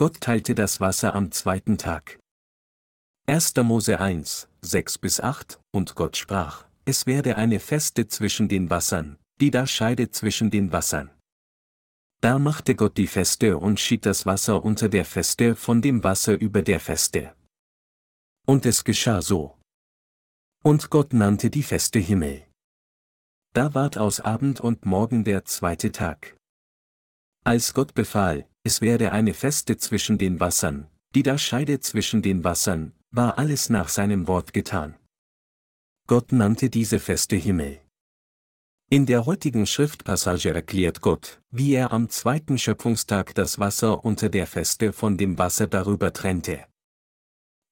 Gott teilte das Wasser am zweiten Tag. 1. Mose 1, 6 bis 8, und Gott sprach, es werde eine Feste zwischen den Wassern, die da scheidet zwischen den Wassern. Da machte Gott die Feste und schied das Wasser unter der Feste von dem Wasser über der Feste. Und es geschah so. Und Gott nannte die Feste Himmel. Da ward aus Abend und Morgen der zweite Tag. Als Gott befahl, es werde eine Feste zwischen den Wassern, die da scheide zwischen den Wassern, war alles nach seinem Wort getan. Gott nannte diese Feste Himmel. In der heutigen Schriftpassage erklärt Gott, wie er am zweiten Schöpfungstag das Wasser unter der Feste von dem Wasser darüber trennte.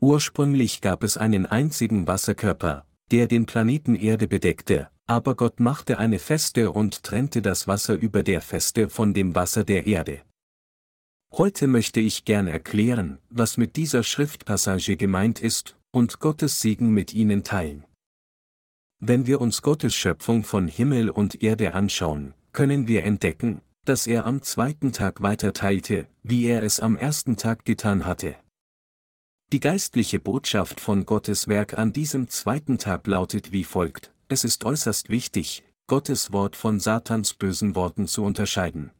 Ursprünglich gab es einen einzigen Wasserkörper, der den Planeten Erde bedeckte, aber Gott machte eine Feste und trennte das Wasser über der Feste von dem Wasser der Erde. Heute möchte ich gern erklären, was mit dieser Schriftpassage gemeint ist, und Gottes Segen mit Ihnen teilen. Wenn wir uns Gottes Schöpfung von Himmel und Erde anschauen, können wir entdecken, dass er am zweiten Tag weiter teilte, wie er es am ersten Tag getan hatte. Die geistliche Botschaft von Gottes Werk an diesem zweiten Tag lautet wie folgt, es ist äußerst wichtig, Gottes Wort von Satans bösen Worten zu unterscheiden.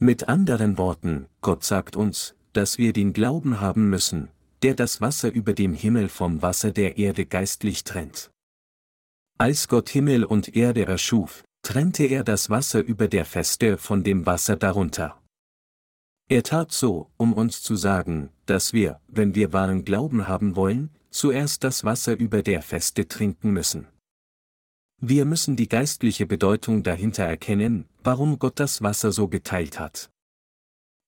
Mit anderen Worten, Gott sagt uns, dass wir den Glauben haben müssen, der das Wasser über dem Himmel vom Wasser der Erde geistlich trennt. Als Gott Himmel und Erde erschuf, trennte er das Wasser über der Feste von dem Wasser darunter. Er tat so, um uns zu sagen, dass wir, wenn wir wahren Glauben haben wollen, zuerst das Wasser über der Feste trinken müssen. Wir müssen die geistliche Bedeutung dahinter erkennen, warum Gott das Wasser so geteilt hat.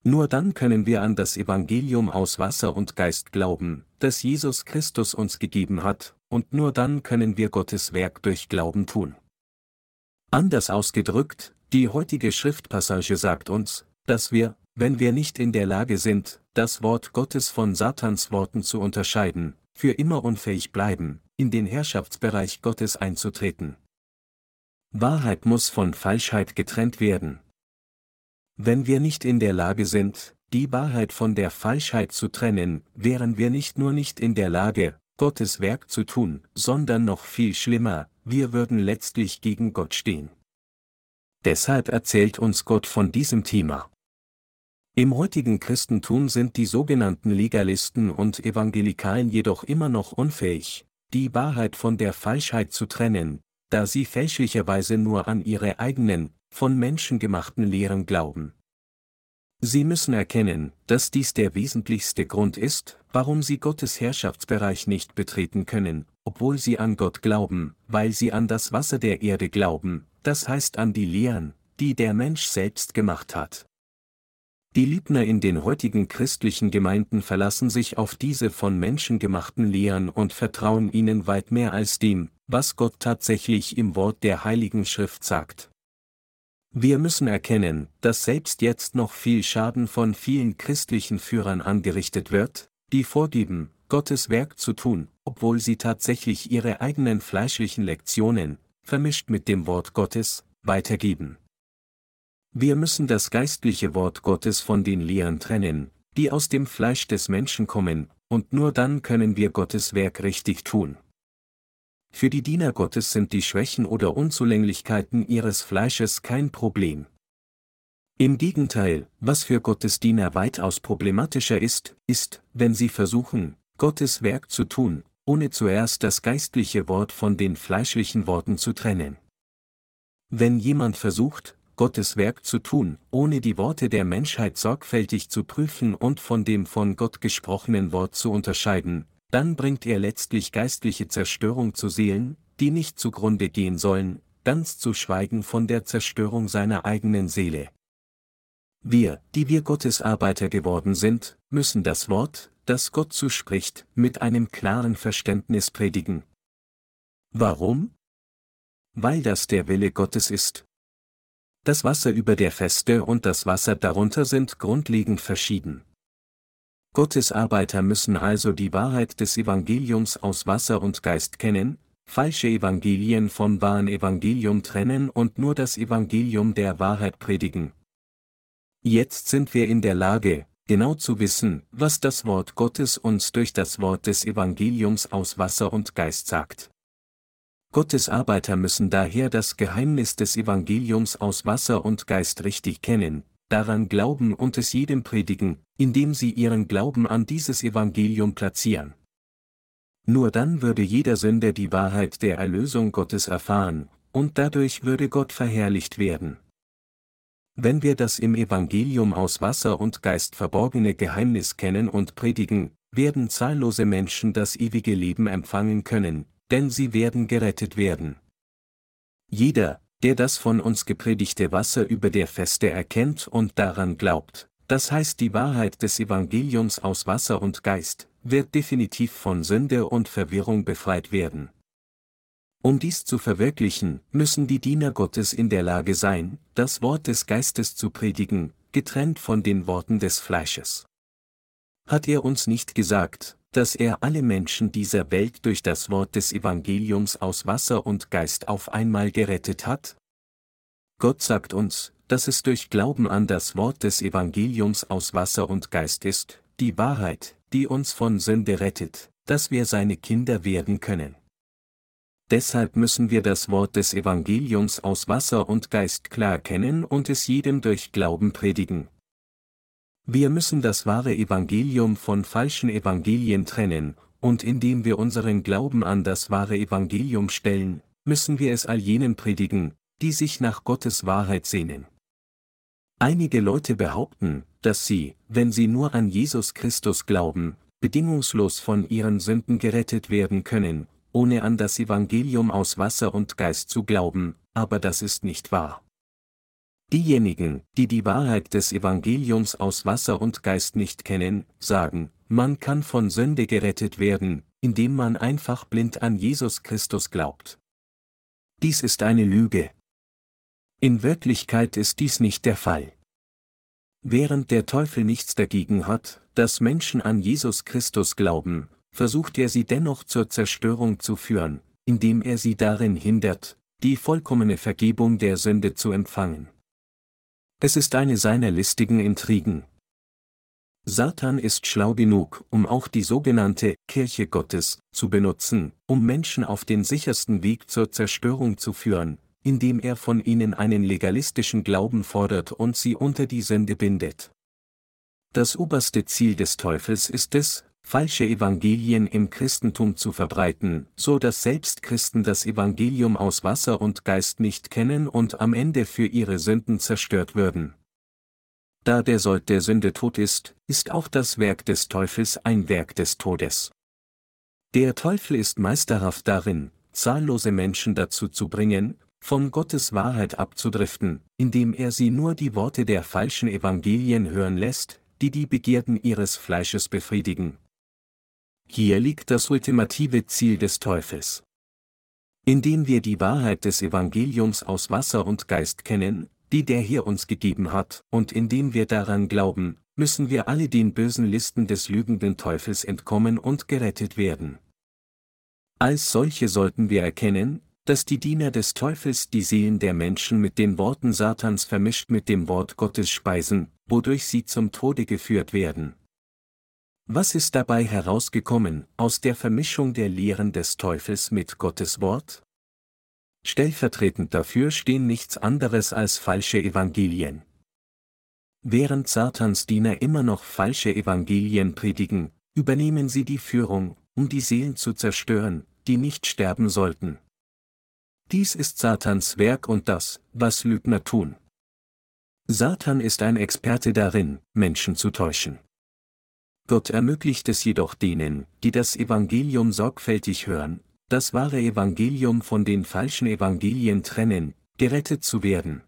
Nur dann können wir an das Evangelium aus Wasser und Geist glauben, das Jesus Christus uns gegeben hat, und nur dann können wir Gottes Werk durch Glauben tun. Anders ausgedrückt, die heutige Schriftpassage sagt uns, dass wir, wenn wir nicht in der Lage sind, das Wort Gottes von Satans Worten zu unterscheiden, für immer unfähig bleiben, in den Herrschaftsbereich Gottes einzutreten. Wahrheit muss von Falschheit getrennt werden. Wenn wir nicht in der Lage sind, die Wahrheit von der Falschheit zu trennen, wären wir nicht nur nicht in der Lage, Gottes Werk zu tun, sondern noch viel schlimmer, wir würden letztlich gegen Gott stehen. Deshalb erzählt uns Gott von diesem Thema. Im heutigen Christentum sind die sogenannten Legalisten und Evangelikalen jedoch immer noch unfähig, die Wahrheit von der Falschheit zu trennen, da sie fälschlicherweise nur an ihre eigenen, von Menschen gemachten Lehren glauben. Sie müssen erkennen, dass dies der wesentlichste Grund ist, warum sie Gottes Herrschaftsbereich nicht betreten können, obwohl sie an Gott glauben, weil sie an das Wasser der Erde glauben, das heißt an die Lehren, die der Mensch selbst gemacht hat. Die Liebner in den heutigen christlichen Gemeinden verlassen sich auf diese von Menschen gemachten Lehren und vertrauen ihnen weit mehr als dem, was Gott tatsächlich im Wort der Heiligen Schrift sagt. Wir müssen erkennen, dass selbst jetzt noch viel Schaden von vielen christlichen Führern angerichtet wird, die vorgeben, Gottes Werk zu tun, obwohl sie tatsächlich ihre eigenen fleischlichen Lektionen, vermischt mit dem Wort Gottes, weitergeben. Wir müssen das geistliche Wort Gottes von den Lehren trennen, die aus dem Fleisch des Menschen kommen, und nur dann können wir Gottes Werk richtig tun. Für die Diener Gottes sind die Schwächen oder Unzulänglichkeiten ihres Fleisches kein Problem. Im Gegenteil, was für Gottes Diener weitaus problematischer ist, ist, wenn sie versuchen, Gottes Werk zu tun, ohne zuerst das geistliche Wort von den fleischlichen Worten zu trennen. Wenn jemand versucht, Gottes Werk zu tun, ohne die Worte der Menschheit sorgfältig zu prüfen und von dem von Gott gesprochenen Wort zu unterscheiden, dann bringt er letztlich geistliche Zerstörung zu Seelen, die nicht zugrunde gehen sollen, ganz zu schweigen von der Zerstörung seiner eigenen Seele. Wir, die wir Gottes Arbeiter geworden sind, müssen das Wort, das Gott zuspricht, mit einem klaren Verständnis predigen. Warum? Weil das der Wille Gottes ist. Das Wasser über der Feste und das Wasser darunter sind grundlegend verschieden. Gottes Arbeiter müssen also die Wahrheit des Evangeliums aus Wasser und Geist kennen, falsche Evangelien vom wahren Evangelium trennen und nur das Evangelium der Wahrheit predigen. Jetzt sind wir in der Lage, genau zu wissen, was das Wort Gottes uns durch das Wort des Evangeliums aus Wasser und Geist sagt. Gottes Arbeiter müssen daher das Geheimnis des Evangeliums aus Wasser und Geist richtig kennen, daran glauben und es jedem predigen, indem sie ihren Glauben an dieses Evangelium platzieren. Nur dann würde jeder Sünder die Wahrheit der Erlösung Gottes erfahren, und dadurch würde Gott verherrlicht werden. Wenn wir das im Evangelium aus Wasser und Geist verborgene Geheimnis kennen und predigen, werden zahllose Menschen das ewige Leben empfangen können, denn sie werden gerettet werden. Jeder, der das von uns gepredigte Wasser über der Feste erkennt und daran glaubt, das heißt die Wahrheit des Evangeliums aus Wasser und Geist, wird definitiv von Sünde und Verwirrung befreit werden. Um dies zu verwirklichen, müssen die Diener Gottes in der Lage sein, das Wort des Geistes zu predigen, getrennt von den Worten des Fleisches. Hat er uns nicht gesagt, dass er alle Menschen dieser Welt durch das Wort des Evangeliums aus Wasser und Geist auf einmal gerettet hat? Gott sagt uns, dass es durch Glauben an das Wort des Evangeliums aus Wasser und Geist ist, die Wahrheit, die uns von Sünde rettet, dass wir seine Kinder werden können. Deshalb müssen wir das Wort des Evangeliums aus Wasser und Geist klar kennen und es jedem durch Glauben predigen. Wir müssen das wahre Evangelium von falschen Evangelien trennen, und indem wir unseren Glauben an das wahre Evangelium stellen, müssen wir es all jenen predigen, die sich nach Gottes Wahrheit sehnen. Einige Leute behaupten, dass sie, wenn sie nur an Jesus Christus glauben, bedingungslos von ihren Sünden gerettet werden können, ohne an das Evangelium aus Wasser und Geist zu glauben, aber das ist nicht wahr. Diejenigen, die die Wahrheit des Evangeliums aus Wasser und Geist nicht kennen, sagen, man kann von Sünde gerettet werden, indem man einfach blind an Jesus Christus glaubt. Dies ist eine Lüge. In Wirklichkeit ist dies nicht der Fall. Während der Teufel nichts dagegen hat, dass Menschen an Jesus Christus glauben, versucht er sie dennoch zur Zerstörung zu führen, indem er sie darin hindert, die vollkommene Vergebung der Sünde zu empfangen. Es ist eine seiner listigen Intrigen. Satan ist schlau genug, um auch die sogenannte Kirche Gottes zu benutzen, um Menschen auf den sichersten Weg zur Zerstörung zu führen, indem er von ihnen einen legalistischen Glauben fordert und sie unter die Sünde bindet. Das oberste Ziel des Teufels ist es, falsche Evangelien im Christentum zu verbreiten, so dass selbst Christen das Evangelium aus Wasser und Geist nicht kennen und am Ende für ihre Sünden zerstört würden. Da der Sold der Sünde tot ist, ist auch das Werk des Teufels ein Werk des Todes. Der Teufel ist meisterhaft darin, zahllose Menschen dazu zu bringen, von Gottes Wahrheit abzudriften, indem er sie nur die Worte der falschen Evangelien hören lässt, die die Begierden ihres Fleisches befriedigen. Hier liegt das ultimative Ziel des Teufels. Indem wir die Wahrheit des Evangeliums aus Wasser und Geist kennen, die der hier uns gegeben hat, und indem wir daran glauben, müssen wir alle den bösen Listen des lügenden Teufels entkommen und gerettet werden. Als solche sollten wir erkennen, dass die Diener des Teufels die Seelen der Menschen mit den Worten Satans vermischt mit dem Wort Gottes speisen, wodurch sie zum Tode geführt werden. Was ist dabei herausgekommen aus der Vermischung der Lehren des Teufels mit Gottes Wort? Stellvertretend dafür stehen nichts anderes als falsche Evangelien. Während Satans Diener immer noch falsche Evangelien predigen, übernehmen sie die Führung, um die Seelen zu zerstören, die nicht sterben sollten. Dies ist Satans Werk und das, was Lügner tun. Satan ist ein Experte darin, Menschen zu täuschen. Gott ermöglicht es jedoch denen, die das Evangelium sorgfältig hören, das wahre Evangelium von den falschen Evangelien trennen, gerettet zu werden.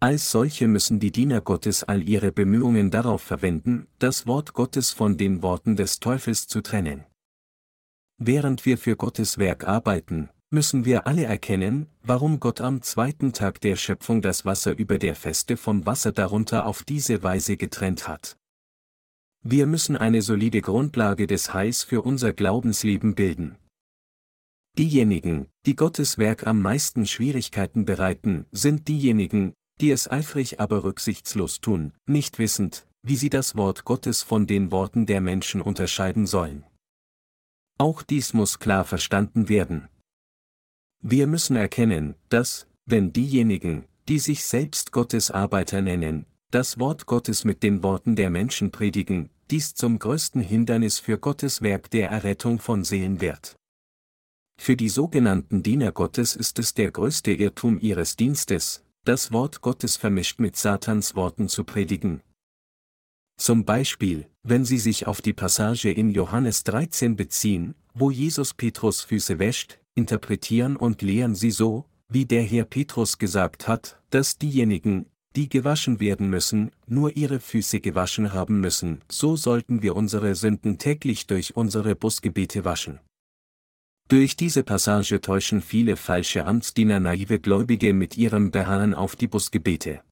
Als solche müssen die Diener Gottes all ihre Bemühungen darauf verwenden, das Wort Gottes von den Worten des Teufels zu trennen. Während wir für Gottes Werk arbeiten, müssen wir alle erkennen, warum Gott am zweiten Tag der Schöpfung das Wasser über der Feste vom Wasser darunter auf diese Weise getrennt hat. Wir müssen eine solide Grundlage des Heils für unser Glaubensleben bilden. Diejenigen, die Gottes Werk am meisten Schwierigkeiten bereiten, sind diejenigen, die es eifrig aber rücksichtslos tun, nicht wissend, wie sie das Wort Gottes von den Worten der Menschen unterscheiden sollen. Auch dies muss klar verstanden werden. Wir müssen erkennen, dass, wenn diejenigen, die sich selbst Gottes Arbeiter nennen, das Wort Gottes mit den Worten der Menschen predigen, dies zum größten Hindernis für Gottes Werk der Errettung von Seelen wird. Für die sogenannten Diener Gottes ist es der größte Irrtum ihres Dienstes, das Wort Gottes vermischt mit Satans Worten zu predigen. Zum Beispiel, wenn Sie sich auf die Passage in Johannes 13 beziehen, wo Jesus Petrus Füße wäscht, interpretieren und lehren Sie so, wie der Herr Petrus gesagt hat, dass diejenigen, die gewaschen werden müssen, nur ihre Füße gewaschen haben müssen, so sollten wir unsere Sünden täglich durch unsere Busgebete waschen. Durch diese Passage täuschen viele falsche Amtsdiener naive Gläubige mit ihrem Beharren auf die Busgebete.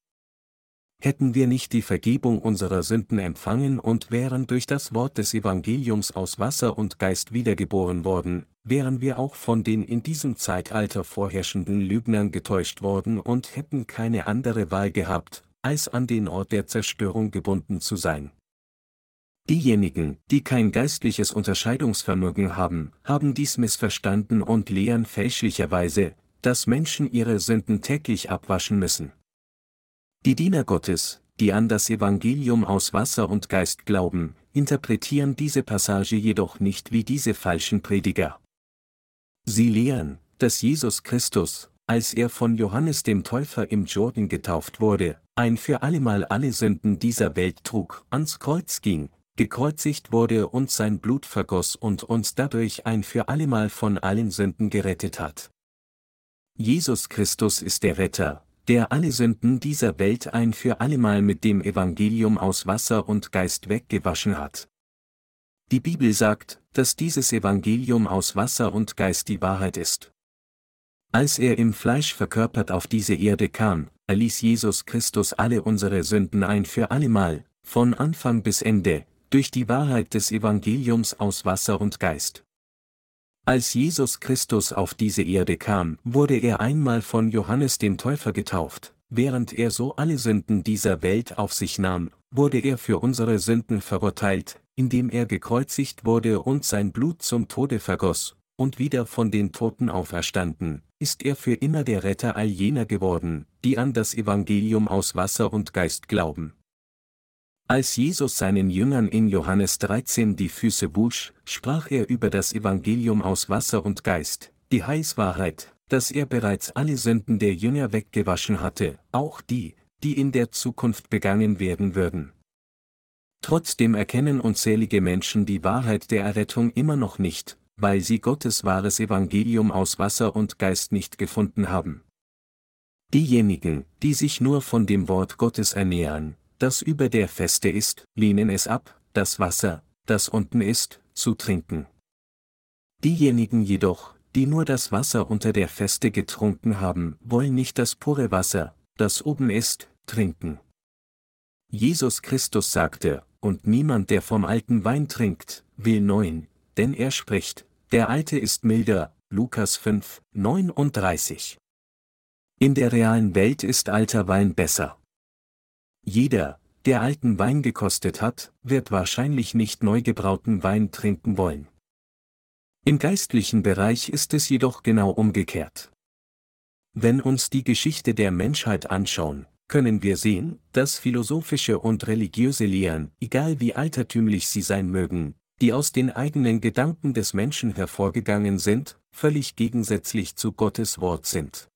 Hätten wir nicht die Vergebung unserer Sünden empfangen und wären durch das Wort des Evangeliums aus Wasser und Geist wiedergeboren worden, wären wir auch von den in diesem Zeitalter vorherrschenden Lügnern getäuscht worden und hätten keine andere Wahl gehabt, als an den Ort der Zerstörung gebunden zu sein. Diejenigen, die kein geistliches Unterscheidungsvermögen haben, haben dies missverstanden und lehren fälschlicherweise, dass Menschen ihre Sünden täglich abwaschen müssen. Die Diener Gottes, die an das Evangelium aus Wasser und Geist glauben, interpretieren diese Passage jedoch nicht wie diese falschen Prediger. Sie lehren, dass Jesus Christus, als er von Johannes dem Täufer im Jordan getauft wurde, ein für allemal alle Sünden dieser Welt trug, ans Kreuz ging, gekreuzigt wurde und sein Blut vergoss und uns dadurch ein für allemal von allen Sünden gerettet hat. Jesus Christus ist der Retter, der alle Sünden dieser Welt ein für allemal mit dem Evangelium aus Wasser und Geist weggewaschen hat. Die Bibel sagt, dass dieses Evangelium aus Wasser und Geist die Wahrheit ist. Als er im Fleisch verkörpert auf diese Erde kam, erließ Jesus Christus alle unsere Sünden ein für allemal, von Anfang bis Ende, durch die Wahrheit des Evangeliums aus Wasser und Geist. Als Jesus Christus auf diese Erde kam, wurde er einmal von Johannes dem Täufer getauft, während er so alle Sünden dieser Welt auf sich nahm, wurde er für unsere Sünden verurteilt, indem er gekreuzigt wurde und sein Blut zum Tode vergoss, und wieder von den Toten auferstanden, ist er für immer der Retter all jener geworden, die an das Evangelium aus Wasser und Geist glauben. Als Jesus seinen Jüngern in Johannes 13 die Füße wusch, sprach er über das Evangelium aus Wasser und Geist, die Heißwahrheit, dass er bereits alle Sünden der Jünger weggewaschen hatte, auch die, die in der Zukunft begangen werden würden. Trotzdem erkennen unzählige Menschen die Wahrheit der Errettung immer noch nicht, weil sie Gottes wahres Evangelium aus Wasser und Geist nicht gefunden haben. Diejenigen, die sich nur von dem Wort Gottes ernähren, das über der Feste ist, lehnen es ab, das Wasser, das unten ist, zu trinken. Diejenigen jedoch, die nur das Wasser unter der Feste getrunken haben, wollen nicht das pure Wasser, das oben ist, trinken. Jesus Christus sagte, und niemand, der vom alten Wein trinkt, will neuen, denn er spricht, der alte ist milder, Lukas 5, 39. In der realen Welt ist alter Wein besser. Jeder, der alten Wein gekostet hat, wird wahrscheinlich nicht neu gebrauten Wein trinken wollen. Im geistlichen Bereich ist es jedoch genau umgekehrt. Wenn uns die Geschichte der Menschheit anschauen, können wir sehen, dass philosophische und religiöse Lehren, egal wie altertümlich sie sein mögen, die aus den eigenen Gedanken des Menschen hervorgegangen sind, völlig gegensätzlich zu Gottes Wort sind.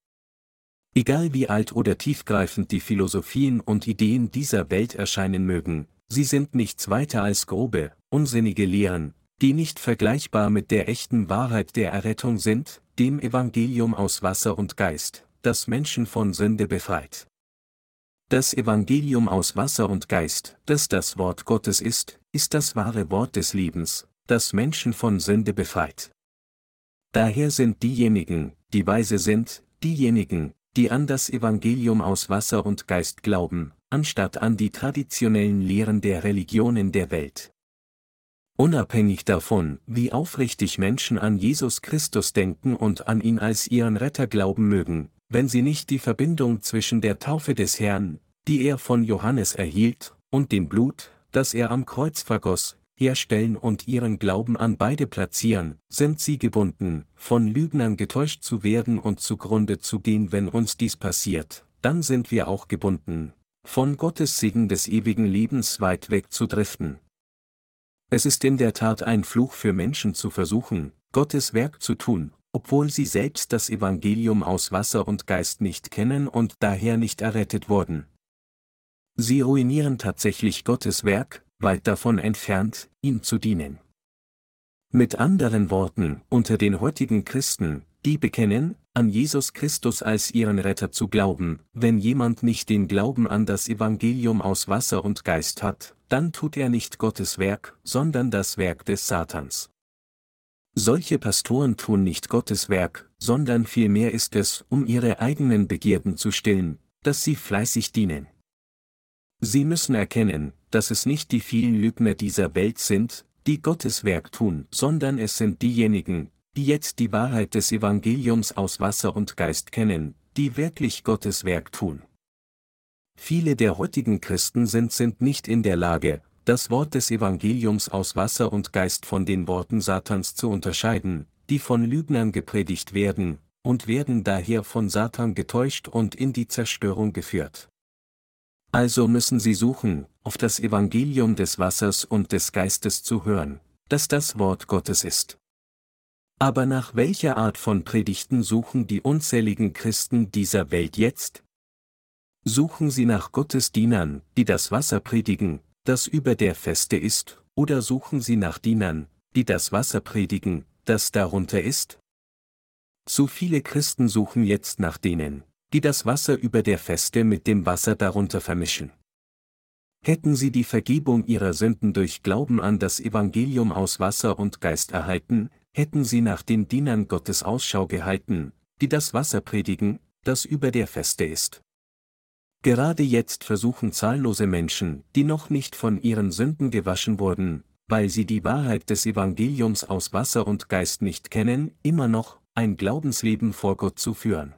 Egal wie alt oder tiefgreifend die Philosophien und Ideen dieser Welt erscheinen mögen, sie sind nichts weiter als grobe, unsinnige Lehren, die nicht vergleichbar mit der echten Wahrheit der Errettung sind, dem Evangelium aus Wasser und Geist, das Menschen von Sünde befreit. Das Evangelium aus Wasser und Geist, das das Wort Gottes ist, ist das wahre Wort des Lebens, das Menschen von Sünde befreit. Daher sind diejenigen, die weise sind, diejenigen, die an das Evangelium aus Wasser und Geist glauben, anstatt an die traditionellen Lehren der Religionen der Welt. Unabhängig davon, wie aufrichtig Menschen an Jesus Christus denken und an ihn als ihren Retter glauben mögen, wenn sie nicht die Verbindung zwischen der Taufe des Herrn, die er von Johannes erhielt, und dem Blut, das er am Kreuz vergoss, herstellen und ihren Glauben an beide platzieren, sind sie gebunden, von Lügnern getäuscht zu werden und zugrunde zu gehen, wenn uns dies passiert, dann sind wir auch gebunden, von Gottes Segen des ewigen Lebens weit weg zu driften. Es ist in der Tat ein Fluch für Menschen zu versuchen, Gottes Werk zu tun, obwohl sie selbst das Evangelium aus Wasser und Geist nicht kennen und daher nicht errettet wurden. Sie ruinieren tatsächlich Gottes Werk, weit davon entfernt, ihm zu dienen. Mit anderen Worten, unter den heutigen Christen, die bekennen, an Jesus Christus als ihren Retter zu glauben, wenn jemand nicht den Glauben an das Evangelium aus Wasser und Geist hat, dann tut er nicht Gottes Werk, sondern das Werk des Satans. Solche Pastoren tun nicht Gottes Werk, sondern vielmehr ist es, um ihre eigenen Begierden zu stillen, dass sie fleißig dienen. Sie müssen erkennen, dass es nicht die vielen Lügner dieser Welt sind, die Gottes Werk tun, sondern es sind diejenigen, die jetzt die Wahrheit des Evangeliums aus Wasser und Geist kennen, die wirklich Gottes Werk tun. Viele der heutigen Christen sind sind nicht in der Lage, das Wort des Evangeliums aus Wasser und Geist von den Worten Satans zu unterscheiden, die von Lügnern gepredigt werden, und werden daher von Satan getäuscht und in die Zerstörung geführt. Also müssen sie suchen, auf das Evangelium des Wassers und des Geistes zu hören, das das Wort Gottes ist. Aber nach welcher Art von Predigten suchen die unzähligen Christen dieser Welt jetzt? Suchen sie nach Gottes Dienern, die das Wasser predigen, das über der Feste ist, oder suchen sie nach Dienern, die das Wasser predigen, das darunter ist? Zu viele Christen suchen jetzt nach denen, die das Wasser über der Feste mit dem Wasser darunter vermischen. Hätten sie die Vergebung ihrer Sünden durch Glauben an das Evangelium aus Wasser und Geist erhalten, hätten sie nach den Dienern Gottes Ausschau gehalten, die das Wasser predigen, das über der Feste ist. Gerade jetzt versuchen zahllose Menschen, die noch nicht von ihren Sünden gewaschen wurden, weil sie die Wahrheit des Evangeliums aus Wasser und Geist nicht kennen, immer noch ein Glaubensleben vor Gott zu führen.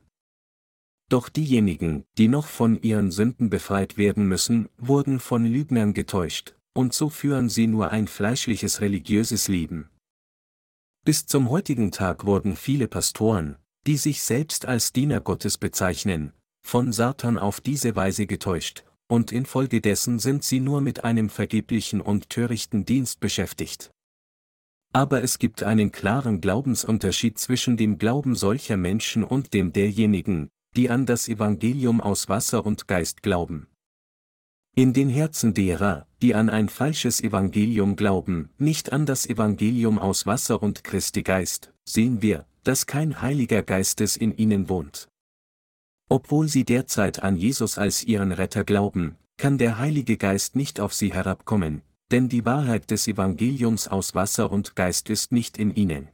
Doch diejenigen, die noch von ihren Sünden befreit werden müssen, wurden von Lügnern getäuscht, und so führen sie nur ein fleischliches religiöses Leben. Bis zum heutigen Tag wurden viele Pastoren, die sich selbst als Diener Gottes bezeichnen, von Satan auf diese Weise getäuscht, und infolgedessen sind sie nur mit einem vergeblichen und törichten Dienst beschäftigt. Aber es gibt einen klaren Glaubensunterschied zwischen dem Glauben solcher Menschen und dem derjenigen, die an das Evangelium aus Wasser und Geist glauben. In den Herzen derer, die an ein falsches Evangelium glauben, nicht an das Evangelium aus Wasser und Christi Geist, sehen wir, dass kein Heiliger Geistes in ihnen wohnt. Obwohl sie derzeit an Jesus als ihren Retter glauben, kann der Heilige Geist nicht auf sie herabkommen, denn die Wahrheit des Evangeliums aus Wasser und Geist ist nicht in ihnen.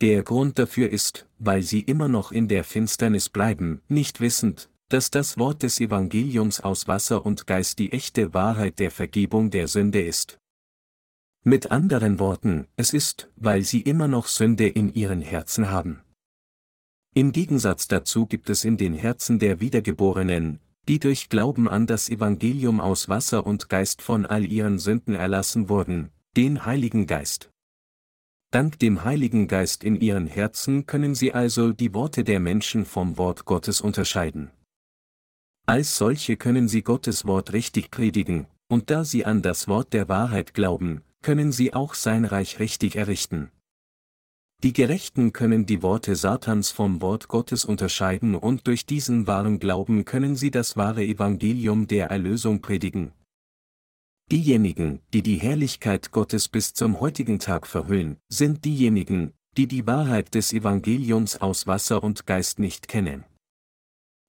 Der Grund dafür ist, weil sie immer noch in der Finsternis bleiben, nicht wissend, dass das Wort des Evangeliums aus Wasser und Geist die echte Wahrheit der Vergebung der Sünde ist. Mit anderen Worten, es ist, weil sie immer noch Sünde in ihren Herzen haben. Im Gegensatz dazu gibt es in den Herzen der Wiedergeborenen, die durch Glauben an das Evangelium aus Wasser und Geist von all ihren Sünden erlassen wurden, den Heiligen Geist. Dank dem Heiligen Geist in ihren Herzen können sie also die Worte der Menschen vom Wort Gottes unterscheiden. Als solche können sie Gottes Wort richtig predigen, und da sie an das Wort der Wahrheit glauben, können sie auch sein Reich richtig errichten. Die Gerechten können die Worte Satans vom Wort Gottes unterscheiden und durch diesen wahren Glauben können sie das wahre Evangelium der Erlösung predigen, Diejenigen, die die Herrlichkeit Gottes bis zum heutigen Tag verhüllen, sind diejenigen, die die Wahrheit des Evangeliums aus Wasser und Geist nicht kennen.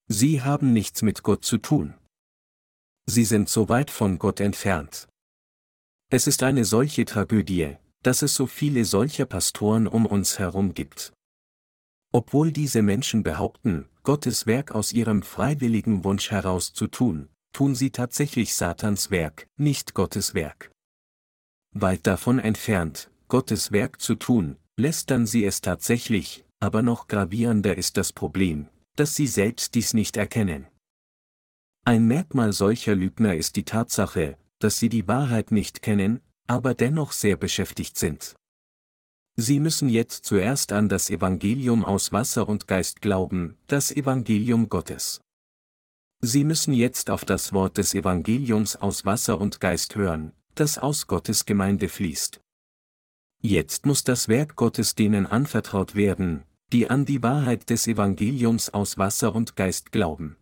Sie haben nichts mit Gott zu tun. Sie sind so weit von Gott entfernt. Es ist eine solche Tragödie, dass es so viele solcher Pastoren um uns herum gibt. Obwohl diese Menschen behaupten, Gottes Werk aus ihrem freiwilligen Wunsch heraus zu tun, tun sie tatsächlich Satans Werk, nicht Gottes Werk. Weit davon entfernt, Gottes Werk zu tun, lästern sie es tatsächlich, aber noch gravierender ist das Problem, dass sie selbst dies nicht erkennen. Ein Merkmal solcher Lügner ist die Tatsache, dass sie die Wahrheit nicht kennen, aber dennoch sehr beschäftigt sind. Sie müssen jetzt zuerst an das Evangelium aus Wasser und Geist glauben, das Evangelium Gottes. Sie müssen jetzt auf das Wort des Evangeliums aus Wasser und Geist hören, das aus Gottes Gemeinde fließt. Jetzt muss das Werk Gottes denen anvertraut werden, die an die Wahrheit des Evangeliums aus Wasser und Geist glauben.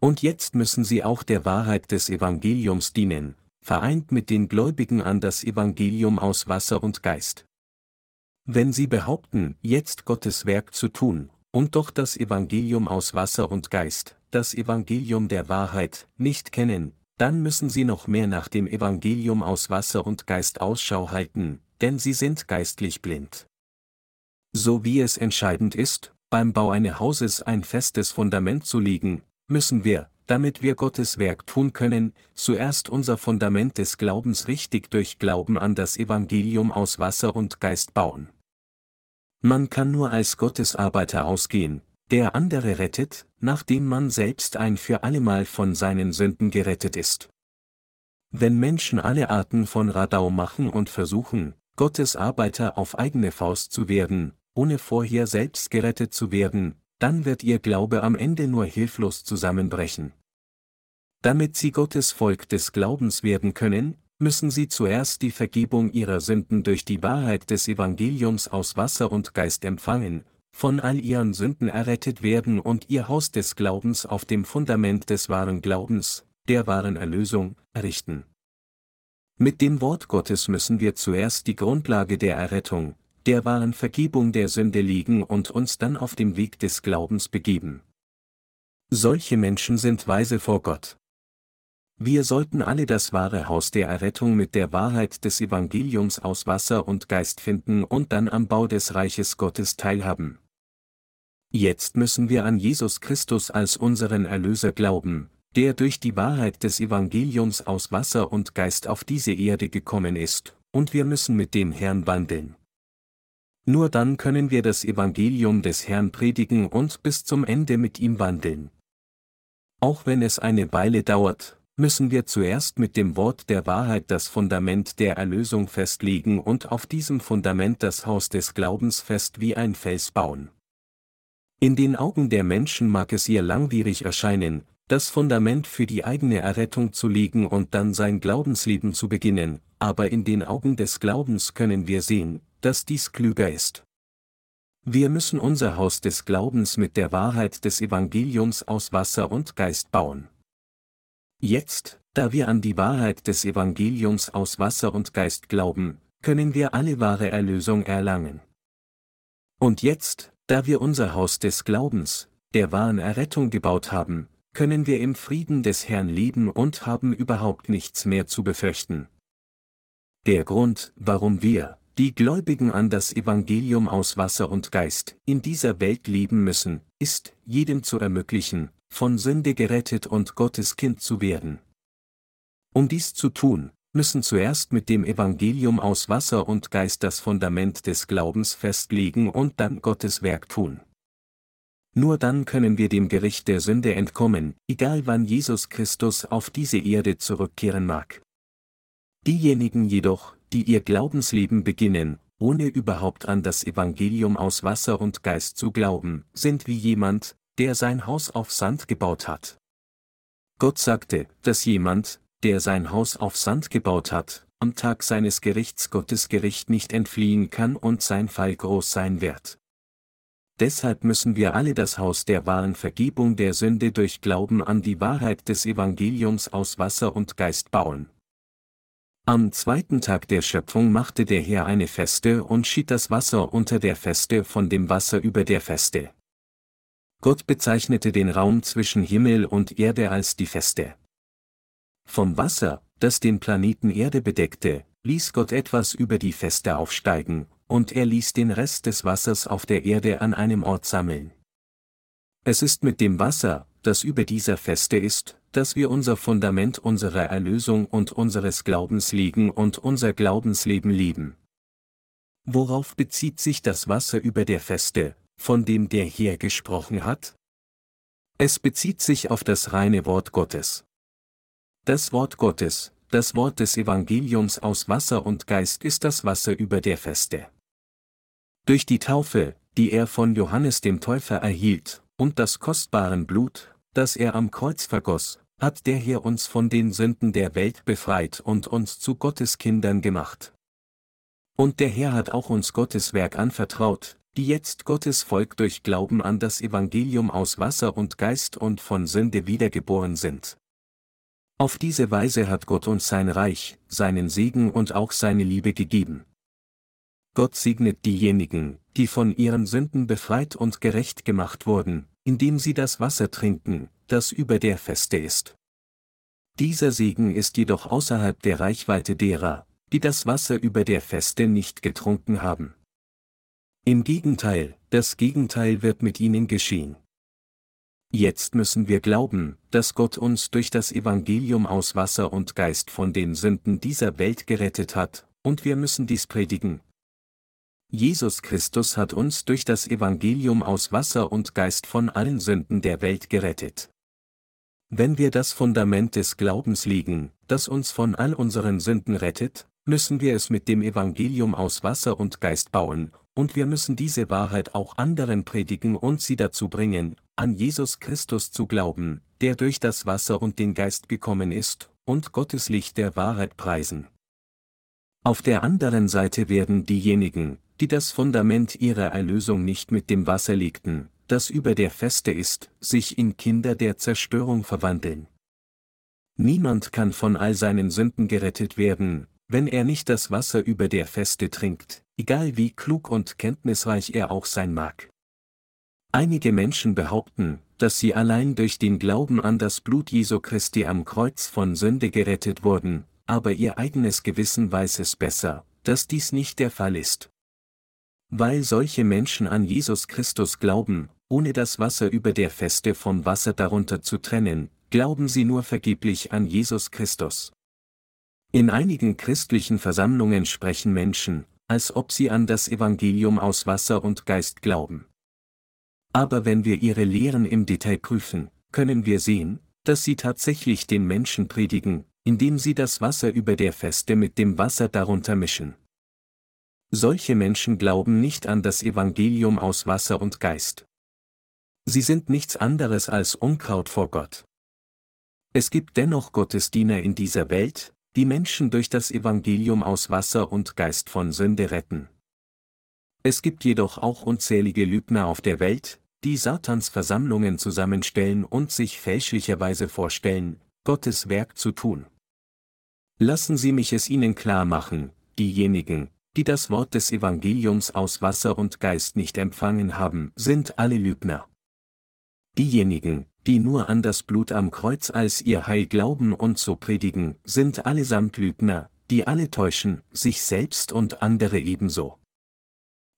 Und jetzt müssen sie auch der Wahrheit des Evangeliums dienen, vereint mit den Gläubigen an das Evangelium aus Wasser und Geist. Wenn sie behaupten, jetzt Gottes Werk zu tun, und doch das Evangelium aus Wasser und Geist, das Evangelium der Wahrheit, nicht kennen, dann müssen sie noch mehr nach dem Evangelium aus Wasser und Geist Ausschau halten, denn sie sind geistlich blind. So wie es entscheidend ist, beim Bau eines Hauses ein festes Fundament zu legen, müssen wir, damit wir Gottes Werk tun können, zuerst unser Fundament des Glaubens richtig durch Glauben an das Evangelium aus Wasser und Geist bauen. Man kann nur als Gottesarbeiter ausgehen, der andere rettet, nachdem man selbst ein für allemal von seinen Sünden gerettet ist. Wenn Menschen alle Arten von Radau machen und versuchen, Gottes Arbeiter auf eigene Faust zu werden, ohne vorher selbst gerettet zu werden, dann wird ihr Glaube am Ende nur hilflos zusammenbrechen. Damit sie Gottes Volk des Glaubens werden können, müssen sie zuerst die Vergebung ihrer Sünden durch die Wahrheit des Evangeliums aus Wasser und Geist empfangen, von all ihren Sünden errettet werden und ihr Haus des Glaubens auf dem Fundament des wahren Glaubens, der wahren Erlösung, errichten. Mit dem Wort Gottes müssen wir zuerst die Grundlage der Errettung, der wahren Vergebung der Sünde liegen und uns dann auf dem Weg des Glaubens begeben. Solche Menschen sind weise vor Gott. Wir sollten alle das wahre Haus der Errettung mit der Wahrheit des Evangeliums aus Wasser und Geist finden und dann am Bau des Reiches Gottes teilhaben. Jetzt müssen wir an Jesus Christus als unseren Erlöser glauben, der durch die Wahrheit des Evangeliums aus Wasser und Geist auf diese Erde gekommen ist, und wir müssen mit dem Herrn wandeln. Nur dann können wir das Evangelium des Herrn predigen und bis zum Ende mit ihm wandeln. Auch wenn es eine Weile dauert, müssen wir zuerst mit dem Wort der Wahrheit das Fundament der Erlösung festlegen und auf diesem Fundament das Haus des Glaubens fest wie ein Fels bauen. In den Augen der Menschen mag es ihr langwierig erscheinen, das Fundament für die eigene Errettung zu legen und dann sein Glaubensleben zu beginnen, aber in den Augen des Glaubens können wir sehen, dass dies klüger ist. Wir müssen unser Haus des Glaubens mit der Wahrheit des Evangeliums aus Wasser und Geist bauen. Jetzt, da wir an die Wahrheit des Evangeliums aus Wasser und Geist glauben, können wir alle wahre Erlösung erlangen. Und jetzt, da wir unser Haus des Glaubens, der wahren Errettung gebaut haben, können wir im Frieden des Herrn leben und haben überhaupt nichts mehr zu befürchten. Der Grund, warum wir, die Gläubigen an das Evangelium aus Wasser und Geist, in dieser Welt leben müssen, ist, jedem zu ermöglichen, von Sünde gerettet und Gottes Kind zu werden. Um dies zu tun, müssen zuerst mit dem Evangelium aus Wasser und Geist das Fundament des Glaubens festlegen und dann Gottes Werk tun. Nur dann können wir dem Gericht der Sünde entkommen, egal wann Jesus Christus auf diese Erde zurückkehren mag. Diejenigen jedoch, die ihr Glaubensleben beginnen, ohne überhaupt an das Evangelium aus Wasser und Geist zu glauben, sind wie jemand, der sein Haus auf Sand gebaut hat. Gott sagte, dass jemand, der sein Haus auf Sand gebaut hat, am Tag seines Gerichts Gottes Gericht nicht entfliehen kann und sein Fall groß sein wird. Deshalb müssen wir alle das Haus der wahren Vergebung der Sünde durch Glauben an die Wahrheit des Evangeliums aus Wasser und Geist bauen. Am zweiten Tag der Schöpfung machte der Herr eine Feste und schied das Wasser unter der Feste von dem Wasser über der Feste. Gott bezeichnete den Raum zwischen Himmel und Erde als die Feste. Vom Wasser, das den Planeten Erde bedeckte, ließ Gott etwas über die Feste aufsteigen, und er ließ den Rest des Wassers auf der Erde an einem Ort sammeln. Es ist mit dem Wasser, das über dieser Feste ist, dass wir unser Fundament unserer Erlösung und unseres Glaubens legen und unser Glaubensleben lieben. Worauf bezieht sich das Wasser über der Feste, von dem der Herr gesprochen hat? Es bezieht sich auf das reine Wort Gottes. Das Wort Gottes, das Wort des Evangeliums aus Wasser und Geist ist das Wasser über der Feste. Durch die Taufe, die er von Johannes dem Täufer erhielt, und das kostbaren Blut, das er am Kreuz vergoss, hat der Herr uns von den Sünden der Welt befreit und uns zu Gottes Kindern gemacht. Und der Herr hat auch uns Gottes Werk anvertraut, die jetzt Gottes Volk durch Glauben an das Evangelium aus Wasser und Geist und von Sünde wiedergeboren sind. Auf diese Weise hat Gott uns sein Reich, seinen Segen und auch seine Liebe gegeben. Gott segnet diejenigen, die von ihren Sünden befreit und gerecht gemacht wurden, indem sie das Wasser trinken, das über der Feste ist. Dieser Segen ist jedoch außerhalb der Reichweite derer, die das Wasser über der Feste nicht getrunken haben. Im Gegenteil, das Gegenteil wird mit ihnen geschehen. Jetzt müssen wir glauben, dass Gott uns durch das Evangelium aus Wasser und Geist von den Sünden dieser Welt gerettet hat, und wir müssen dies predigen. Jesus Christus hat uns durch das Evangelium aus Wasser und Geist von allen Sünden der Welt gerettet. Wenn wir das Fundament des Glaubens legen, das uns von all unseren Sünden rettet, müssen wir es mit dem Evangelium aus Wasser und Geist bauen, und wir müssen diese Wahrheit auch anderen predigen und sie dazu bringen, an Jesus Christus zu glauben, der durch das Wasser und den Geist gekommen ist, und Gottes Licht der Wahrheit preisen. Auf der anderen Seite werden diejenigen, die das Fundament ihrer Erlösung nicht mit dem Wasser legten, das über der Feste ist, sich in Kinder der Zerstörung verwandeln. Niemand kann von all seinen Sünden gerettet werden, wenn er nicht das Wasser über der Feste trinkt, egal wie klug und kenntnisreich er auch sein mag. Einige Menschen behaupten, dass sie allein durch den Glauben an das Blut Jesu Christi am Kreuz von Sünde gerettet wurden, aber ihr eigenes Gewissen weiß es besser, dass dies nicht der Fall ist. Weil solche Menschen an Jesus Christus glauben, ohne das Wasser über der Feste vom Wasser darunter zu trennen, glauben sie nur vergeblich an Jesus Christus. In einigen christlichen Versammlungen sprechen Menschen, als ob sie an das Evangelium aus Wasser und Geist glauben. Aber wenn wir ihre Lehren im Detail prüfen, können wir sehen, dass sie tatsächlich den Menschen predigen, indem sie das Wasser über der Feste mit dem Wasser darunter mischen. Solche Menschen glauben nicht an das Evangelium aus Wasser und Geist. Sie sind nichts anderes als Unkraut vor Gott. Es gibt dennoch Gottesdiener in dieser Welt, die Menschen durch das Evangelium aus Wasser und Geist von Sünde retten. Es gibt jedoch auch unzählige Lügner auf der Welt, die Satans Versammlungen zusammenstellen und sich fälschlicherweise vorstellen, Gottes Werk zu tun. Lassen Sie mich es Ihnen klar machen, diejenigen, die das Wort des Evangeliums aus Wasser und Geist nicht empfangen haben, sind alle Lügner. Diejenigen, die nur an das Blut am Kreuz als ihr Heil glauben und so predigen, sind allesamt Lügner, die alle täuschen, sich selbst und andere ebenso.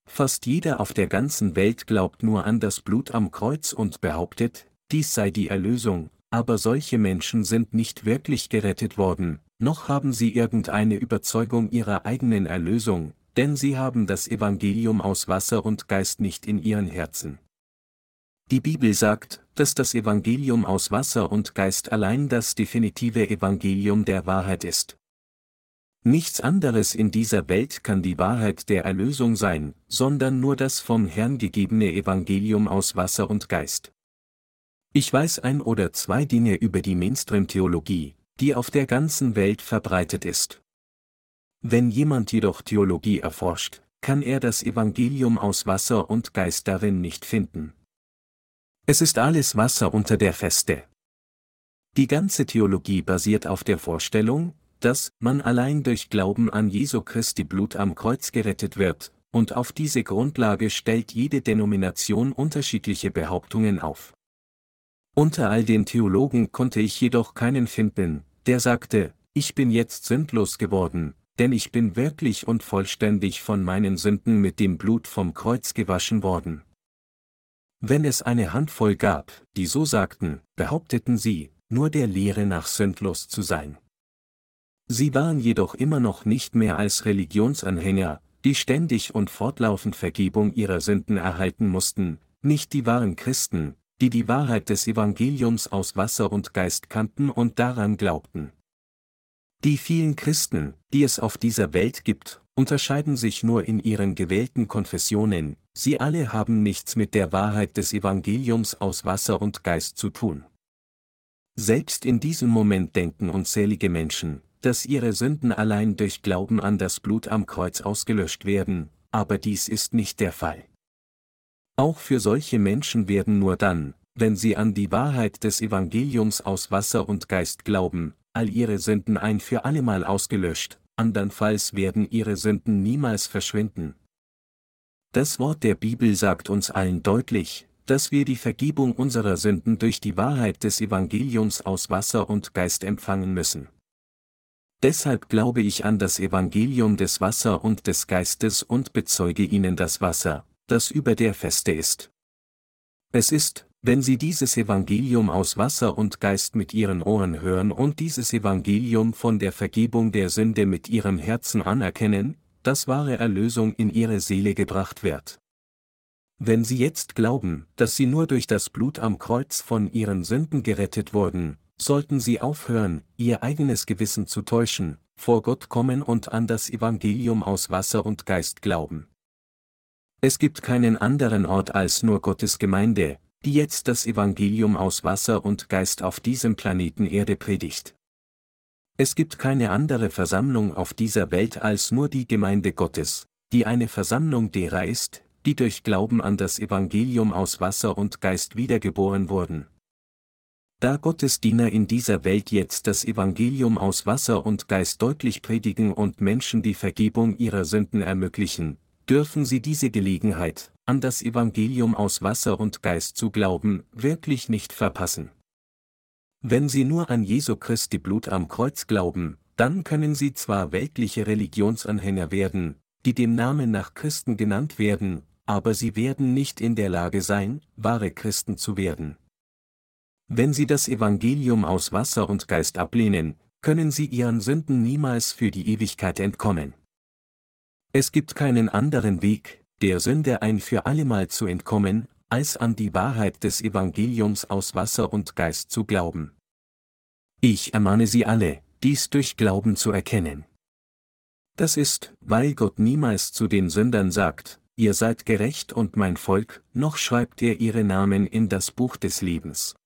Fast jeder auf der ganzen Welt glaubt nur an das Blut am Kreuz und behauptet, dies sei die Erlösung, aber solche Menschen sind nicht wirklich gerettet worden, noch haben sie irgendeine Überzeugung ihrer eigenen Erlösung, denn sie haben das Evangelium aus Wasser und Geist nicht in ihren Herzen. Die Bibel sagt, dass das Evangelium aus Wasser und Geist allein das definitive Evangelium der Wahrheit ist. Nichts anderes in dieser Welt kann die Wahrheit der Erlösung sein, sondern nur das vom Herrn gegebene Evangelium aus Wasser und Geist. Ich weiß ein oder zwei Dinge über die Mainstream-Theologie, die auf der ganzen Welt verbreitet ist. Wenn jemand jedoch Theologie erforscht, kann er das Evangelium aus Wasser und Geist darin nicht finden. Es ist alles Wasser unter der Feste. Die ganze Theologie basiert auf der Vorstellung, dass man allein durch Glauben an Jesu Christi Blut am Kreuz gerettet wird, und auf diese Grundlage stellt jede Denomination unterschiedliche Behauptungen auf. Unter all den Theologen konnte ich jedoch keinen finden, der sagte, ich bin jetzt sündlos geworden, denn ich bin wirklich und vollständig von meinen Sünden mit dem Blut vom Kreuz gewaschen worden. Wenn es eine Handvoll gab, die so sagten, behaupteten sie, nur der Lehre nach sündlos zu sein. Sie waren jedoch immer noch nicht mehr als Religionsanhänger, die ständig und fortlaufend Vergebung ihrer Sünden erhalten mussten, nicht die wahren Christen, die die Wahrheit des Evangeliums aus Wasser und Geist kannten und daran glaubten. Die vielen Christen, die es auf dieser Welt gibt, unterscheiden sich nur in ihren gewählten Konfessionen, sie alle haben nichts mit der Wahrheit des Evangeliums aus Wasser und Geist zu tun. Selbst in diesem Moment denken unzählige Menschen, dass ihre Sünden allein durch Glauben an das Blut am Kreuz ausgelöscht werden, aber dies ist nicht der Fall. Auch für solche Menschen werden nur dann, wenn sie an die Wahrheit des Evangeliums aus Wasser und Geist glauben, all ihre Sünden ein für allemal ausgelöscht, andernfalls werden ihre Sünden niemals verschwinden. Das Wort der Bibel sagt uns allen deutlich, dass wir die Vergebung unserer Sünden durch die Wahrheit des Evangeliums aus Wasser und Geist empfangen müssen. Deshalb glaube ich an das Evangelium des Wasser und des Geistes und bezeuge ihnen das Wasser, das über der Feste ist. Es ist, wenn Sie dieses Evangelium aus Wasser und Geist mit Ihren Ohren hören und dieses Evangelium von der Vergebung der Sünde mit Ihrem Herzen anerkennen, dass wahre Erlösung in Ihre Seele gebracht wird. Wenn Sie jetzt glauben, dass Sie nur durch das Blut am Kreuz von Ihren Sünden gerettet wurden, sollten Sie aufhören, Ihr eigenes Gewissen zu täuschen, vor Gott kommen und an das Evangelium aus Wasser und Geist glauben. Es gibt keinen anderen Ort als nur Gottes Gemeinde, die jetzt das Evangelium aus Wasser und Geist auf diesem Planeten Erde predigt. Es gibt keine andere Versammlung auf dieser Welt als nur die Gemeinde Gottes, die eine Versammlung derer ist, die durch Glauben an das Evangelium aus Wasser und Geist wiedergeboren wurden. Da Gottes Diener in dieser Welt jetzt das Evangelium aus Wasser und Geist deutlich predigen und Menschen die Vergebung ihrer Sünden ermöglichen, dürfen sie diese Gelegenheit, an das Evangelium aus Wasser und Geist zu glauben, wirklich nicht verpassen. Wenn sie nur an Jesu Christi Blut am Kreuz glauben, dann können sie zwar weltliche Religionsanhänger werden, die dem Namen nach Christen genannt werden, aber sie werden nicht in der Lage sein, wahre Christen zu werden. Wenn sie das Evangelium aus Wasser und Geist ablehnen, können sie ihren Sünden niemals für die Ewigkeit entkommen. Es gibt keinen anderen Weg, der Sünde ein für allemal zu entkommen, als an die Wahrheit des Evangeliums aus Wasser und Geist zu glauben. Ich ermahne Sie alle, dies durch Glauben zu erkennen. Das ist, weil Gott niemals zu den Sündern sagt, ihr seid gerecht und mein Volk, noch schreibt er ihre Namen in das Buch des Lebens.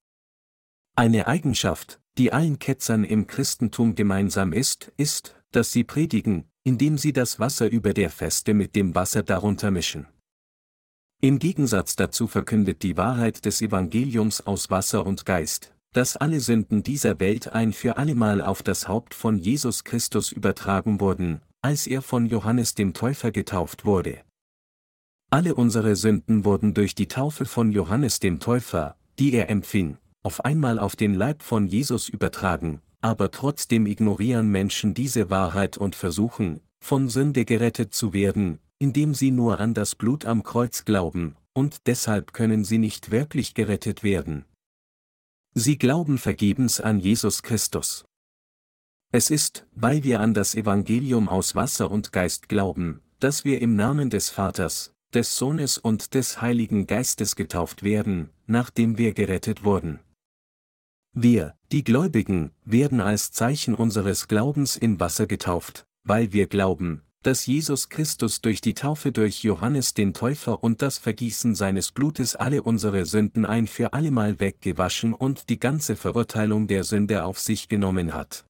Eine Eigenschaft, die allen Ketzern im Christentum gemeinsam ist, ist, dass sie predigen, indem sie das Wasser über der Feste mit dem Wasser darunter mischen. Im Gegensatz dazu verkündet die Wahrheit des Evangeliums aus Wasser und Geist, dass alle Sünden dieser Welt ein für allemal auf das Haupt von Jesus Christus übertragen wurden, als er von Johannes dem Täufer getauft wurde. Alle unsere Sünden wurden durch die Taufe von Johannes dem Täufer, die er empfing, auf einmal auf den Leib von Jesus übertragen, aber trotzdem ignorieren Menschen diese Wahrheit und versuchen, von Sünde gerettet zu werden, indem sie nur an das Blut am Kreuz glauben, und deshalb können sie nicht wirklich gerettet werden. Sie glauben vergebens an Jesus Christus. Es ist, weil wir an das Evangelium aus Wasser und Geist glauben, dass wir im Namen des Vaters, des Sohnes und des Heiligen Geistes getauft werden, nachdem wir gerettet wurden. Wir, die Gläubigen, werden als Zeichen unseres Glaubens in Wasser getauft, weil wir glauben, dass Jesus Christus durch die Taufe durch Johannes den Täufer und das Vergießen seines Blutes alle unsere Sünden ein für allemal weggewaschen und die ganze Verurteilung der Sünde auf sich genommen hat.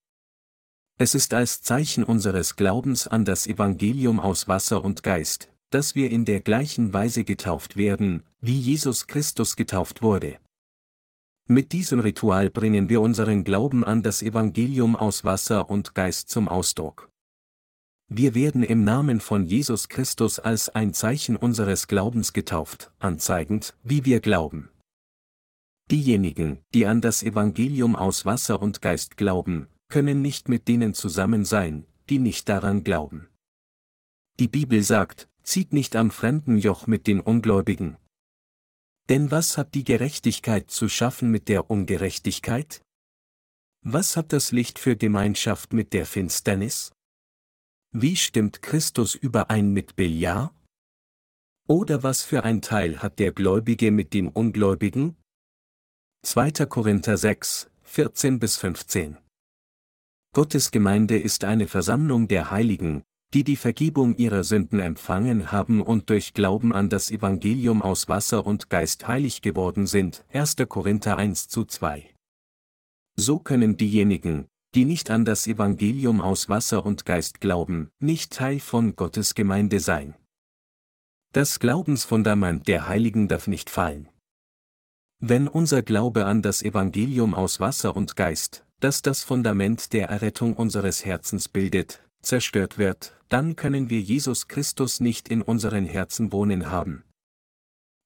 Es ist als Zeichen unseres Glaubens an das Evangelium aus Wasser und Geist, dass wir in der gleichen Weise getauft werden, wie Jesus Christus getauft wurde. Mit diesem Ritual bringen wir unseren Glauben an das Evangelium aus Wasser und Geist zum Ausdruck. Wir werden im Namen von Jesus Christus als ein Zeichen unseres Glaubens getauft, anzeigend, wie wir glauben. Diejenigen, die an das Evangelium aus Wasser und Geist glauben, können nicht mit denen zusammen sein, die nicht daran glauben. Die Bibel sagt, zieht nicht am fremden Joch mit den Ungläubigen, denn was hat die Gerechtigkeit zu schaffen mit der Ungerechtigkeit? Was hat das Licht für Gemeinschaft mit der Finsternis? Wie stimmt Christus überein mit Beliar? Oder was für ein Teil hat der Gläubige mit dem Ungläubigen? 2. Korinther 6, 14 bis 15. Gottes Gemeinde ist eine Versammlung der Heiligen, die die Vergebung ihrer Sünden empfangen haben und durch Glauben an das Evangelium aus Wasser und Geist heilig geworden sind. 1. Korinther 1 zu 2. So können diejenigen, die nicht an das Evangelium aus Wasser und Geist glauben, nicht Teil von Gottes Gemeinde sein. Das Glaubensfundament der Heiligen darf nicht fallen. Wenn unser Glaube an das Evangelium aus Wasser und Geist, das das Fundament der Errettung unseres Herzens bildet, zerstört wird, dann können wir Jesus Christus nicht in unseren Herzen wohnen haben.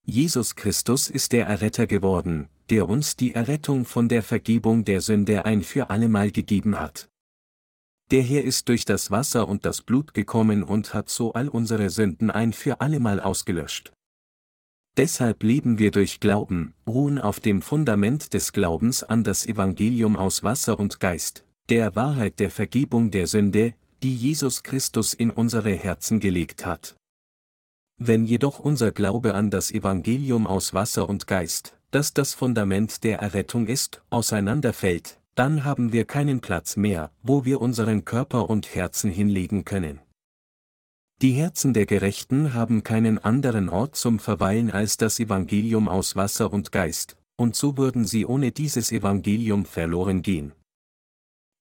Jesus Christus ist der Erretter geworden, der uns die Errettung von der Vergebung der Sünde ein für allemal gegeben hat. Der Herr ist durch das Wasser und das Blut gekommen und hat so all unsere Sünden ein für allemal ausgelöscht. Deshalb leben wir durch Glauben, ruhen auf dem Fundament des Glaubens an das Evangelium aus Wasser und Geist, der Wahrheit der Vergebung der Sünde, die Jesus Christus in unsere Herzen gelegt hat. Wenn jedoch unser Glaube an das Evangelium aus Wasser und Geist, das das Fundament der Errettung ist, auseinanderfällt, dann haben wir keinen Platz mehr, wo wir unseren Körper und Herzen hinlegen können. Die Herzen der Gerechten haben keinen anderen Ort zum Verweilen als das Evangelium aus Wasser und Geist, und so würden sie ohne dieses Evangelium verloren gehen.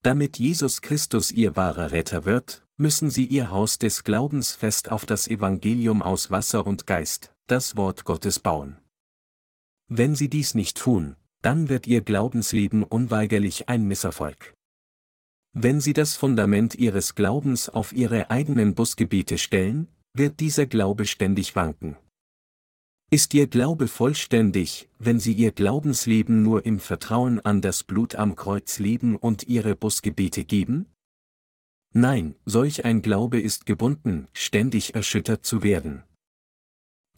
Damit Jesus Christus ihr wahrer Retter wird, müssen sie ihr Haus des Glaubens fest auf das Evangelium aus Wasser und Geist, das Wort Gottes bauen. Wenn sie dies nicht tun, dann wird ihr Glaubensleben unweigerlich ein Misserfolg. Wenn sie das Fundament ihres Glaubens auf ihre eigenen Busgebiete stellen, wird dieser Glaube ständig wanken. Ist Ihr Glaube vollständig, wenn Sie Ihr Glaubensleben nur im Vertrauen an das Blut am Kreuz leben und Ihre Busgebete geben? Nein, solch ein Glaube ist gebunden, ständig erschüttert zu werden.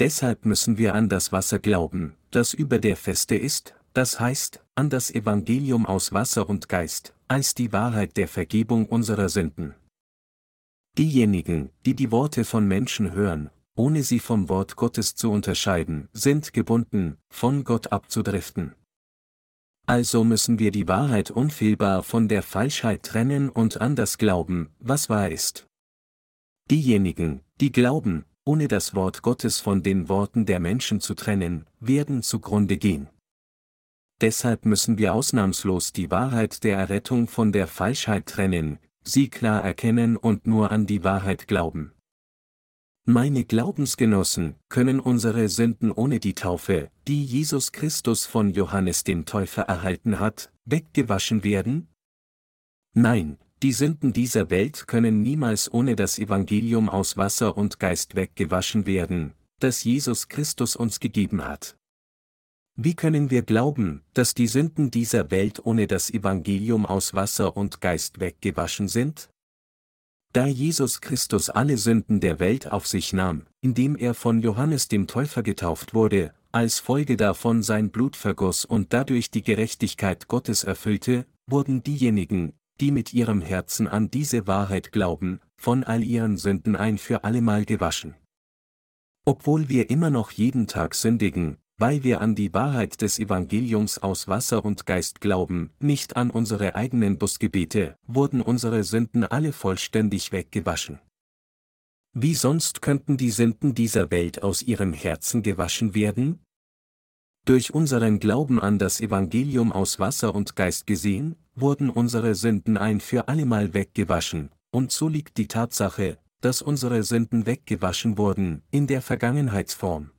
Deshalb müssen wir an das Wasser glauben, das über der Feste ist, das heißt, an das Evangelium aus Wasser und Geist, als die Wahrheit der Vergebung unserer Sünden. Diejenigen, die die Worte von Menschen hören, ohne sie vom Wort Gottes zu unterscheiden, sind gebunden, von Gott abzudriften. Also müssen wir die Wahrheit unfehlbar von der Falschheit trennen und an das glauben, was wahr ist. Diejenigen, die glauben, ohne das Wort Gottes von den Worten der Menschen zu trennen, werden zugrunde gehen. Deshalb müssen wir ausnahmslos die Wahrheit der Errettung von der Falschheit trennen, sie klar erkennen und nur an die Wahrheit glauben. Meine Glaubensgenossen, können unsere Sünden ohne die Taufe, die Jesus Christus von Johannes dem Täufer erhalten hat, weggewaschen werden? Nein, die Sünden dieser Welt können niemals ohne das Evangelium aus Wasser und Geist weggewaschen werden, das Jesus Christus uns gegeben hat. Wie können wir glauben, dass die Sünden dieser Welt ohne das Evangelium aus Wasser und Geist weggewaschen sind? Da Jesus Christus alle Sünden der Welt auf sich nahm, indem er von Johannes dem Täufer getauft wurde, als Folge davon sein Blut vergoss und dadurch die Gerechtigkeit Gottes erfüllte, wurden diejenigen, die mit ihrem Herzen an diese Wahrheit glauben, von all ihren Sünden ein für allemal gewaschen. Obwohl wir immer noch jeden Tag sündigen, weil wir an die Wahrheit des Evangeliums aus Wasser und Geist glauben, nicht an unsere eigenen Busgebete, wurden unsere Sünden alle vollständig weggewaschen. Wie sonst könnten die Sünden dieser Welt aus ihrem Herzen gewaschen werden? Durch unseren Glauben an das Evangelium aus Wasser und Geist gesehen, wurden unsere Sünden ein für allemal weggewaschen, und so liegt die Tatsache, dass unsere Sünden weggewaschen wurden, in der Vergangenheitsform.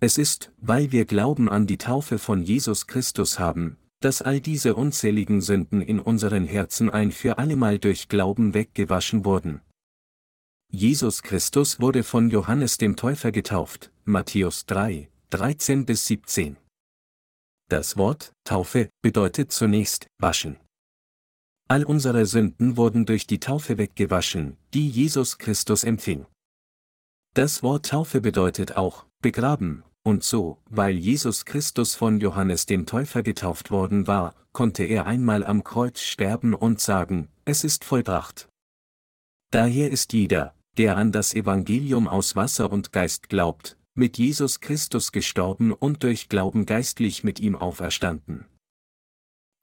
Es ist, weil wir Glauben an die Taufe von Jesus Christus haben, dass all diese unzähligen Sünden in unseren Herzen ein für allemal durch Glauben weggewaschen wurden. Jesus Christus wurde von Johannes dem Täufer getauft, Matthäus 3, 13 bis 17. Das Wort Taufe bedeutet zunächst waschen. All unsere Sünden wurden durch die Taufe weggewaschen, die Jesus Christus empfing. Das Wort Taufe bedeutet auch begraben und so, weil Jesus Christus von Johannes dem Täufer getauft worden war, konnte er einmal am Kreuz sterben und sagen, es ist vollbracht. Daher ist jeder, der an das Evangelium aus Wasser und Geist glaubt, mit Jesus Christus gestorben und durch Glauben geistlich mit ihm auferstanden.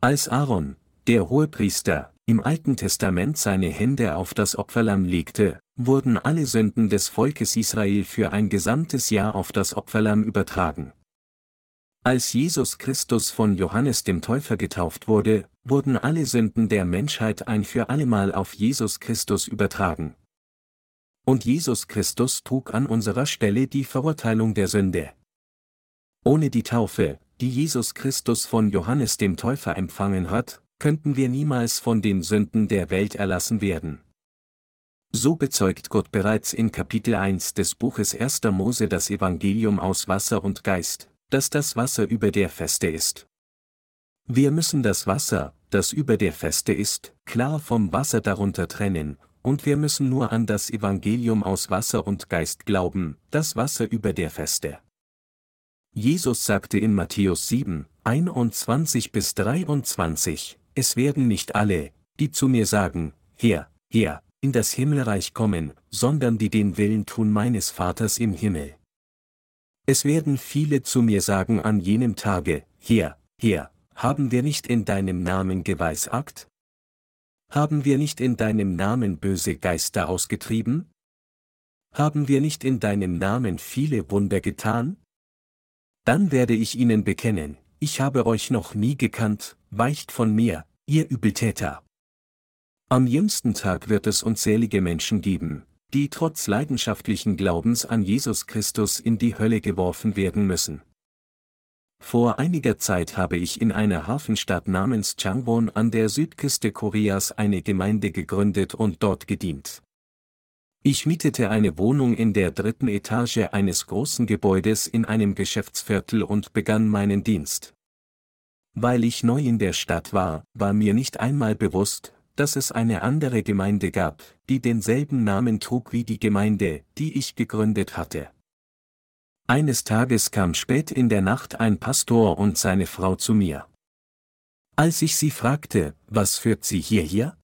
Als Aaron, der Hohepriester, im Alten Testament seine Hände auf das Opferlamm legte, wurden alle Sünden des Volkes Israel für ein gesamtes Jahr auf das Opferlamm übertragen. Als Jesus Christus von Johannes dem Täufer getauft wurde, wurden alle Sünden der Menschheit ein für allemal auf Jesus Christus übertragen. Und Jesus Christus trug an unserer Stelle die Verurteilung der Sünde. Ohne die Taufe, die Jesus Christus von Johannes dem Täufer empfangen hat, könnten wir niemals von den Sünden der Welt erlassen werden. So bezeugt Gott bereits in Kapitel 1 des Buches 1. Mose das Evangelium aus Wasser und Geist, dass das Wasser über der Feste ist. Wir müssen das Wasser, das über der Feste ist, klar vom Wasser darunter trennen, und wir müssen nur an das Evangelium aus Wasser und Geist glauben, das Wasser über der Feste. Jesus sagte in Matthäus 7, 21 bis 23, es werden nicht alle, die zu mir sagen, Herr, Herr, in das Himmelreich kommen, sondern die den Willen tun meines Vaters im Himmel. Es werden viele zu mir sagen an jenem Tage, Herr, Herr, haben wir nicht in deinem Namen geweissagt? Haben wir nicht in deinem Namen böse Geister ausgetrieben? Haben wir nicht in deinem Namen viele Wunder getan? Dann werde ich ihnen bekennen, ich habe euch noch nie gekannt, weicht von mir, ihr Übeltäter. Am jüngsten Tag wird es unzählige Menschen geben, die trotz leidenschaftlichen Glaubens an Jesus Christus in die Hölle geworfen werden müssen. Vor einiger Zeit habe ich in einer Hafenstadt namens Changwon an der Südküste Koreas eine Gemeinde gegründet und dort gedient. Ich mietete eine Wohnung in der dritten Etage eines großen Gebäudes in einem Geschäftsviertel und begann meinen Dienst. Weil ich neu in der Stadt war, war mir nicht einmal bewusst, dass es eine andere Gemeinde gab, die denselben Namen trug wie die Gemeinde, die ich gegründet hatte. Eines Tages kam spät in der Nacht ein Pastor und seine Frau zu mir. Als ich sie fragte, was führt sie hierher?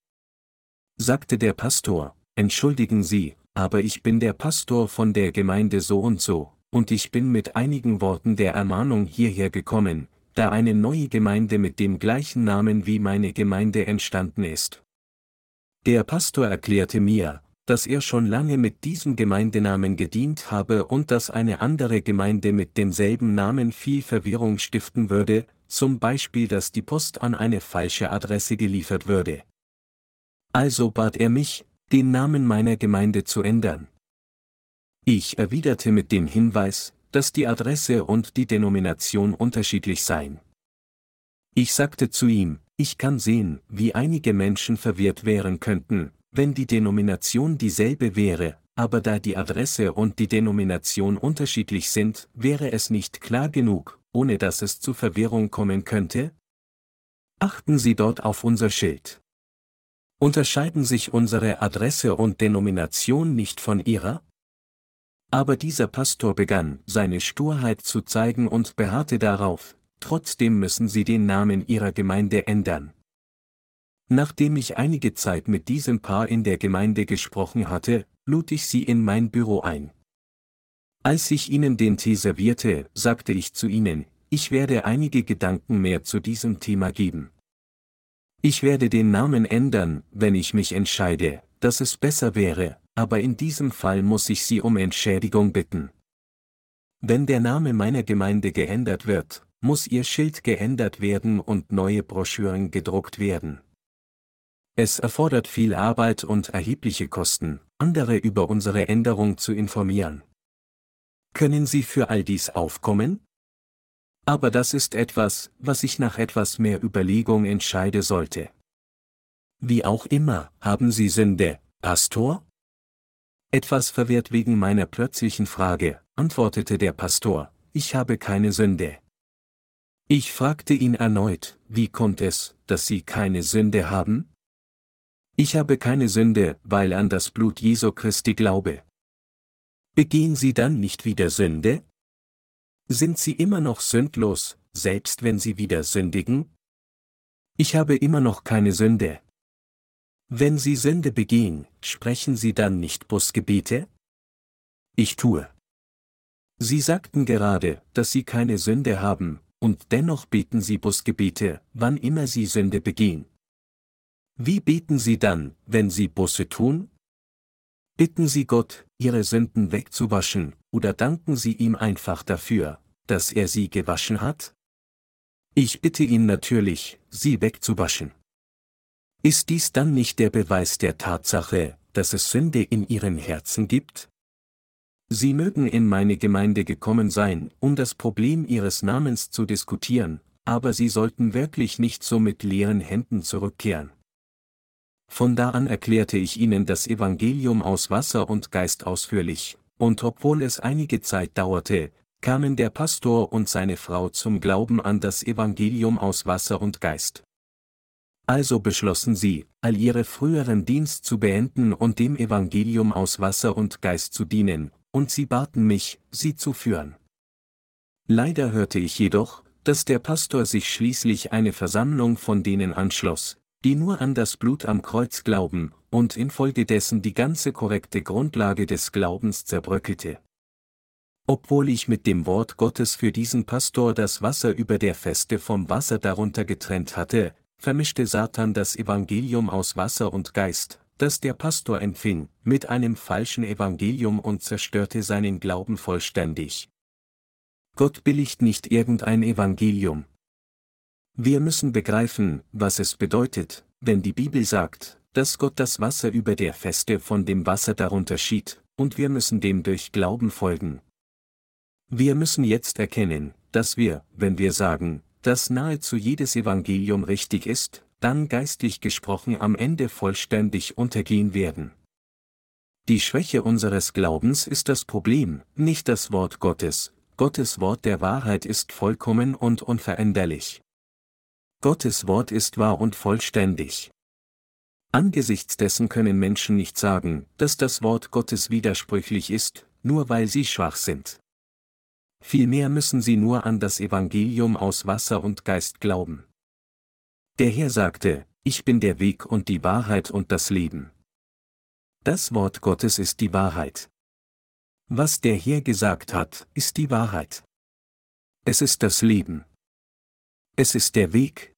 sagte der Pastor, entschuldigen Sie, aber ich bin der Pastor von der Gemeinde so und so, und ich bin mit einigen Worten der Ermahnung hierher gekommen, da eine neue Gemeinde mit dem gleichen Namen wie meine Gemeinde entstanden ist. Der Pastor erklärte mir, dass er schon lange mit diesem Gemeindenamen gedient habe und dass eine andere Gemeinde mit demselben Namen viel Verwirrung stiften würde, zum Beispiel dass die Post an eine falsche Adresse geliefert würde. Also bat er mich, den Namen meiner Gemeinde zu ändern. Ich erwiderte mit dem Hinweis, dass die Adresse und die Denomination unterschiedlich seien. Ich sagte zu ihm, ich kann sehen, wie einige Menschen verwirrt wären könnten, wenn die Denomination dieselbe wäre, aber da die Adresse und die Denomination unterschiedlich sind, wäre es nicht klar genug, ohne dass es zu Verwirrung kommen könnte? Achten Sie dort auf unser Schild. Unterscheiden sich unsere Adresse und Denomination nicht von ihrer? Aber dieser Pastor begann, seine Sturheit zu zeigen und beharrte darauf, trotzdem müssen Sie den Namen Ihrer Gemeinde ändern. Nachdem ich einige Zeit mit diesem Paar in der Gemeinde gesprochen hatte, lud ich sie in mein Büro ein. Als ich ihnen den Tee servierte, sagte ich zu ihnen, ich werde einige Gedanken mehr zu diesem Thema geben. Ich werde den Namen ändern, wenn ich mich entscheide, dass es besser wäre, aber in diesem Fall muss ich Sie um Entschädigung bitten. Wenn der Name meiner Gemeinde geändert wird, muss Ihr Schild geändert werden und neue Broschüren gedruckt werden. Es erfordert viel Arbeit und erhebliche Kosten, andere über unsere Änderung zu informieren. Können Sie für all dies aufkommen? Aber das ist etwas, was ich nach etwas mehr Überlegung entscheide sollte. Wie auch immer, haben Sie Sünde, Pastor? Etwas verwirrt wegen meiner plötzlichen Frage, antwortete der Pastor, ich habe keine Sünde. Ich fragte ihn erneut, wie kommt es, dass Sie keine Sünde haben? Ich habe keine Sünde, weil an das Blut Jesu Christi glaube. Begehen Sie dann nicht wieder Sünde? Sind Sie immer noch sündlos, selbst wenn Sie wieder sündigen? Ich habe immer noch keine Sünde. Wenn Sie Sünde begehen, sprechen Sie dann nicht Busgebete? Ich tue. Sie sagten gerade, dass sie keine Sünde haben, und dennoch beten sie Busgebete, wann immer sie Sünde begehen. Wie beten sie dann, wenn sie Busse tun? Bitten sie Gott, ihre Sünden wegzuwaschen, oder danken sie ihm einfach dafür, dass er sie gewaschen hat? Ich bitte ihn natürlich, sie wegzuwaschen. Ist dies dann nicht der Beweis der Tatsache, dass es Sünde in ihren Herzen gibt? Sie mögen in meine Gemeinde gekommen sein, um das Problem ihres Namens zu diskutieren, aber sie sollten wirklich nicht so mit leeren Händen zurückkehren. Von da an erklärte ich ihnen das Evangelium aus Wasser und Geist ausführlich, und obwohl es einige Zeit dauerte, kamen der Pastor und seine Frau zum Glauben an das Evangelium aus Wasser und Geist. Also beschlossen sie, all ihre früheren Dienst zu beenden und dem Evangelium aus Wasser und Geist zu dienen, und sie baten mich, sie zu führen. Leider hörte ich jedoch, dass der Pastor sich schließlich eine Versammlung von denen anschloss, die nur an das Blut am Kreuz glauben, und infolgedessen die ganze korrekte Grundlage des Glaubens zerbröckelte. Obwohl ich mit dem Wort Gottes für diesen Pastor das Wasser über der Feste vom Wasser darunter getrennt hatte, vermischte Satan das Evangelium aus Wasser und Geist, das der Pastor empfing, mit einem falschen Evangelium und zerstörte seinen Glauben vollständig. Gott billigt nicht irgendein Evangelium. Wir müssen begreifen, was es bedeutet, wenn die Bibel sagt, dass Gott das Wasser über der Feste von dem Wasser darunter schied, und wir müssen dem durch Glauben folgen. Wir müssen jetzt erkennen, dass wir, wenn wir sagen, dass nahezu jedes Evangelium richtig ist, dann geistlich gesprochen am Ende vollständig untergehen werden. Die Schwäche unseres Glaubens ist das Problem, nicht das Wort Gottes, Gottes Wort der Wahrheit ist vollkommen und unveränderlich. Gottes Wort ist wahr und vollständig. Angesichts dessen können Menschen nicht sagen, dass das Wort Gottes widersprüchlich ist, nur weil sie schwach sind. Vielmehr müssen sie nur an das Evangelium aus Wasser und Geist glauben. Der Herr sagte, ich bin der Weg und die Wahrheit und das Leben. Das Wort Gottes ist die Wahrheit. Was der Herr gesagt hat, ist die Wahrheit. Es ist das Leben. Es ist der Weg.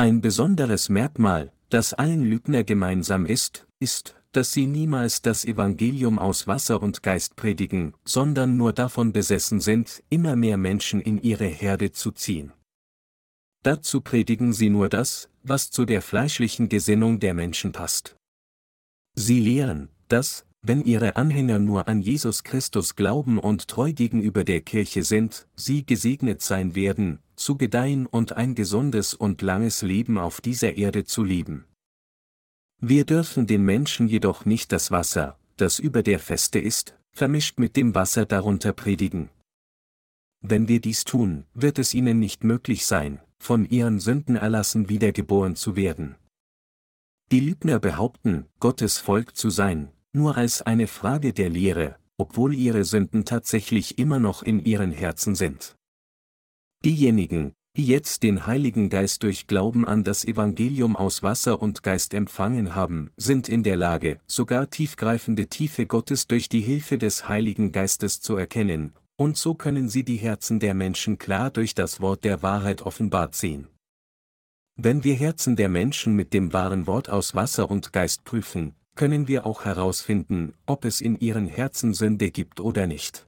Ein besonderes Merkmal, das allen Lügner gemeinsam ist, ist, dass sie niemals das Evangelium aus Wasser und Geist predigen, sondern nur davon besessen sind, immer mehr Menschen in ihre Herde zu ziehen. Dazu predigen sie nur das, was zu der fleischlichen Gesinnung der Menschen passt. Sie lehren, dass, wenn ihre Anhänger nur an Jesus Christus glauben und treu gegenüber der Kirche sind, sie gesegnet sein werden, zu gedeihen und ein gesundes und langes Leben auf dieser Erde zu leben. Wir dürfen den Menschen jedoch nicht das Wasser, das über der Feste ist, vermischt mit dem Wasser darunter predigen. Wenn wir dies tun, wird es ihnen nicht möglich sein, von ihren Sünden erlassen wiedergeboren zu werden. Die Lügner behaupten, Gottes Volk zu sein, nur als eine Frage der Lehre, obwohl ihre Sünden tatsächlich immer noch in ihren Herzen sind. Diejenigen, die jetzt den Heiligen Geist durch Glauben an das Evangelium aus Wasser und Geist empfangen haben, sind in der Lage, sogar tiefgreifende Tiefe Gottes durch die Hilfe des Heiligen Geistes zu erkennen, und so können sie die Herzen der Menschen klar durch das Wort der Wahrheit offenbart sehen. Wenn wir Herzen der Menschen mit dem wahren Wort aus Wasser und Geist prüfen, können wir auch herausfinden, ob es in ihren Herzen Sünde gibt oder nicht.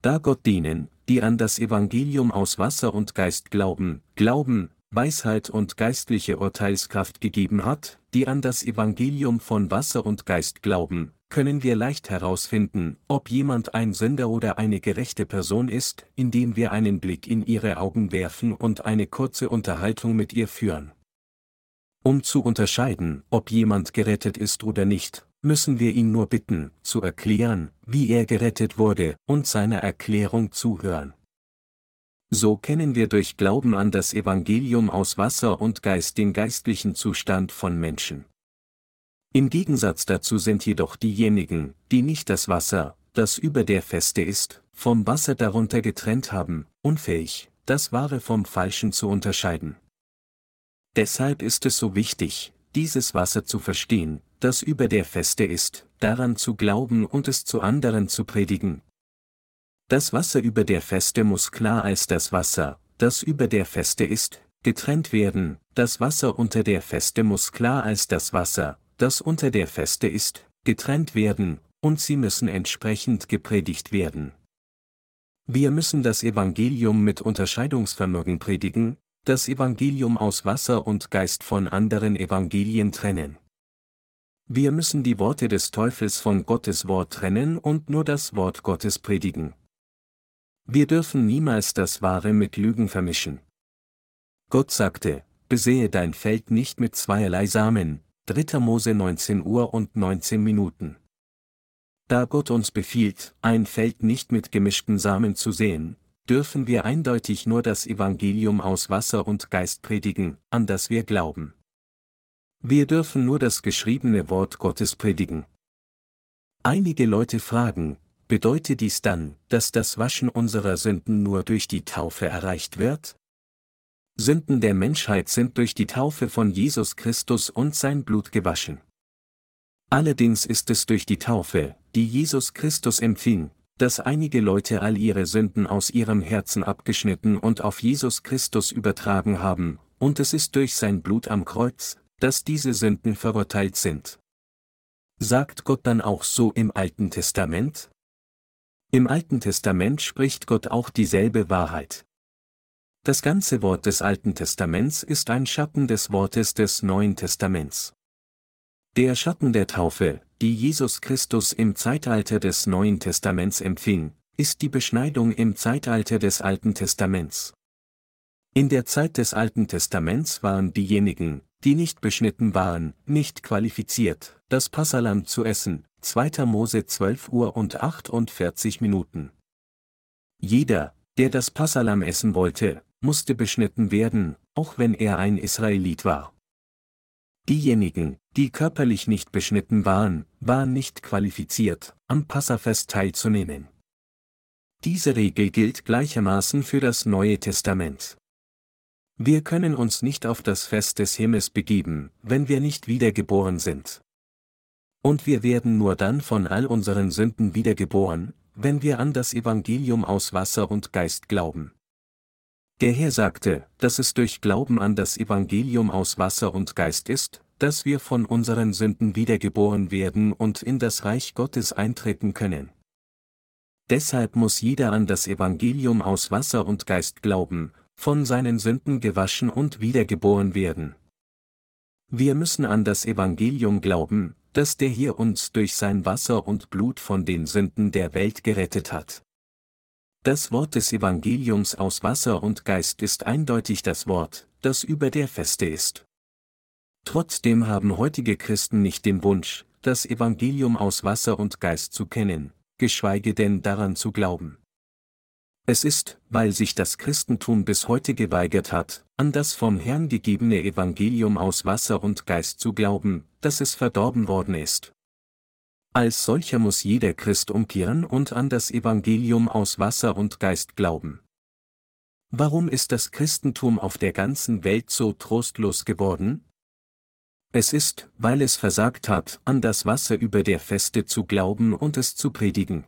Da Gott dienen, die an das Evangelium aus Wasser und Geist glauben, Glauben, Weisheit und geistliche Urteilskraft gegeben hat, die an das Evangelium von Wasser und Geist glauben, können wir leicht herausfinden, ob jemand ein Sünder oder eine gerechte Person ist, indem wir einen Blick in ihre Augen werfen und eine kurze Unterhaltung mit ihr führen. Um zu unterscheiden, ob jemand gerettet ist oder nicht, müssen wir ihn nur bitten, zu erklären, wie er gerettet wurde, und seiner Erklärung zuhören. So kennen wir durch Glauben an das Evangelium aus Wasser und Geist den geistlichen Zustand von Menschen. Im Gegensatz dazu sind jedoch diejenigen, die nicht das Wasser, das über der Feste ist, vom Wasser darunter getrennt haben, unfähig, das Wahre vom Falschen zu unterscheiden. Deshalb ist es so wichtig, dieses Wasser zu verstehen, das über der Feste ist, daran zu glauben und es zu anderen zu predigen. das Wasser über der Feste muss klar als das Wasser, das über der Feste ist, getrennt werden, das Wasser unter der Feste muss klar als das Wasser, das unter der Feste ist, getrennt werden, und sie müssen entsprechend gepredigt werden. Wir müssen das Evangelium mit Unterscheidungsvermögen predigen, das Evangelium aus Wasser und Geist von anderen Evangelien trennen. Wir müssen die Worte des Teufels von Gottes Wort trennen und nur das Wort Gottes predigen. Wir dürfen niemals das Wahre mit Lügen vermischen. Gott sagte, besehe dein Feld nicht mit zweierlei Samen, 3. Mose 19 Uhr und 19 Minuten. Da Gott uns befiehlt, ein Feld nicht mit gemischten Samen zu sehen, dürfen wir eindeutig nur das Evangelium aus Wasser und Geist predigen, an das wir glauben. Wir dürfen nur das geschriebene Wort Gottes predigen. Einige Leute fragen, bedeutet dies dann, dass das Waschen unserer Sünden nur durch die Taufe erreicht wird? Sünden der Menschheit sind durch die Taufe von Jesus Christus und sein Blut gewaschen. Allerdings ist es durch die Taufe, die Jesus Christus empfing, dass einige Leute all ihre Sünden aus ihrem Herzen abgeschnitten und auf Jesus Christus übertragen haben, und es ist durch sein Blut am Kreuz, dass diese Sünden verurteilt sind. Sagt Gott dann auch so im Alten Testament? Im Alten Testament spricht Gott auch dieselbe Wahrheit. Das ganze Wort des Alten Testaments ist ein Schatten des Wortes des Neuen Testaments. Der Schatten der Taufe, die Jesus Christus im Zeitalter des Neuen Testaments empfing, ist die Beschneidung im Zeitalter des Alten Testaments. In der Zeit des Alten Testaments waren diejenigen, die nicht beschnitten waren, nicht qualifiziert, das Passalam zu essen, 2. Mose 12 Uhr und 48 Minuten. Jeder, der das Passalam essen wollte, musste beschnitten werden, auch wenn er ein Israelit war. Diejenigen, die körperlich nicht beschnitten waren, waren nicht qualifiziert, am Passafest teilzunehmen. Diese Regel gilt gleichermaßen für das Neue Testament. Wir können uns nicht auf das Fest des Himmels begeben, wenn wir nicht wiedergeboren sind. Und wir werden nur dann von all unseren Sünden wiedergeboren, wenn wir an das Evangelium aus Wasser und Geist glauben. Der Herr sagte, dass es durch Glauben an das Evangelium aus Wasser und Geist ist, dass wir von unseren Sünden wiedergeboren werden und in das Reich Gottes eintreten können. Deshalb muss jeder an das Evangelium aus Wasser und Geist glauben, von seinen Sünden gewaschen und wiedergeboren werden. Wir müssen an das Evangelium glauben, dass der hier uns durch sein Wasser und Blut von den Sünden der Welt gerettet hat. Das Wort des Evangeliums aus Wasser und Geist ist eindeutig das Wort, das über der Feste ist. Trotzdem haben heutige Christen nicht den Wunsch, das Evangelium aus Wasser und Geist zu kennen, geschweige denn daran zu glauben. Es ist, weil sich das Christentum bis heute geweigert hat, an das vom Herrn gegebene Evangelium aus Wasser und Geist zu glauben, dass es verdorben worden ist. Als solcher muss jeder Christ umkehren und an das Evangelium aus Wasser und Geist glauben. Warum ist das Christentum auf der ganzen Welt so trostlos geworden? Es ist, weil es versagt hat, an das Wasser über der Feste zu glauben und es zu predigen.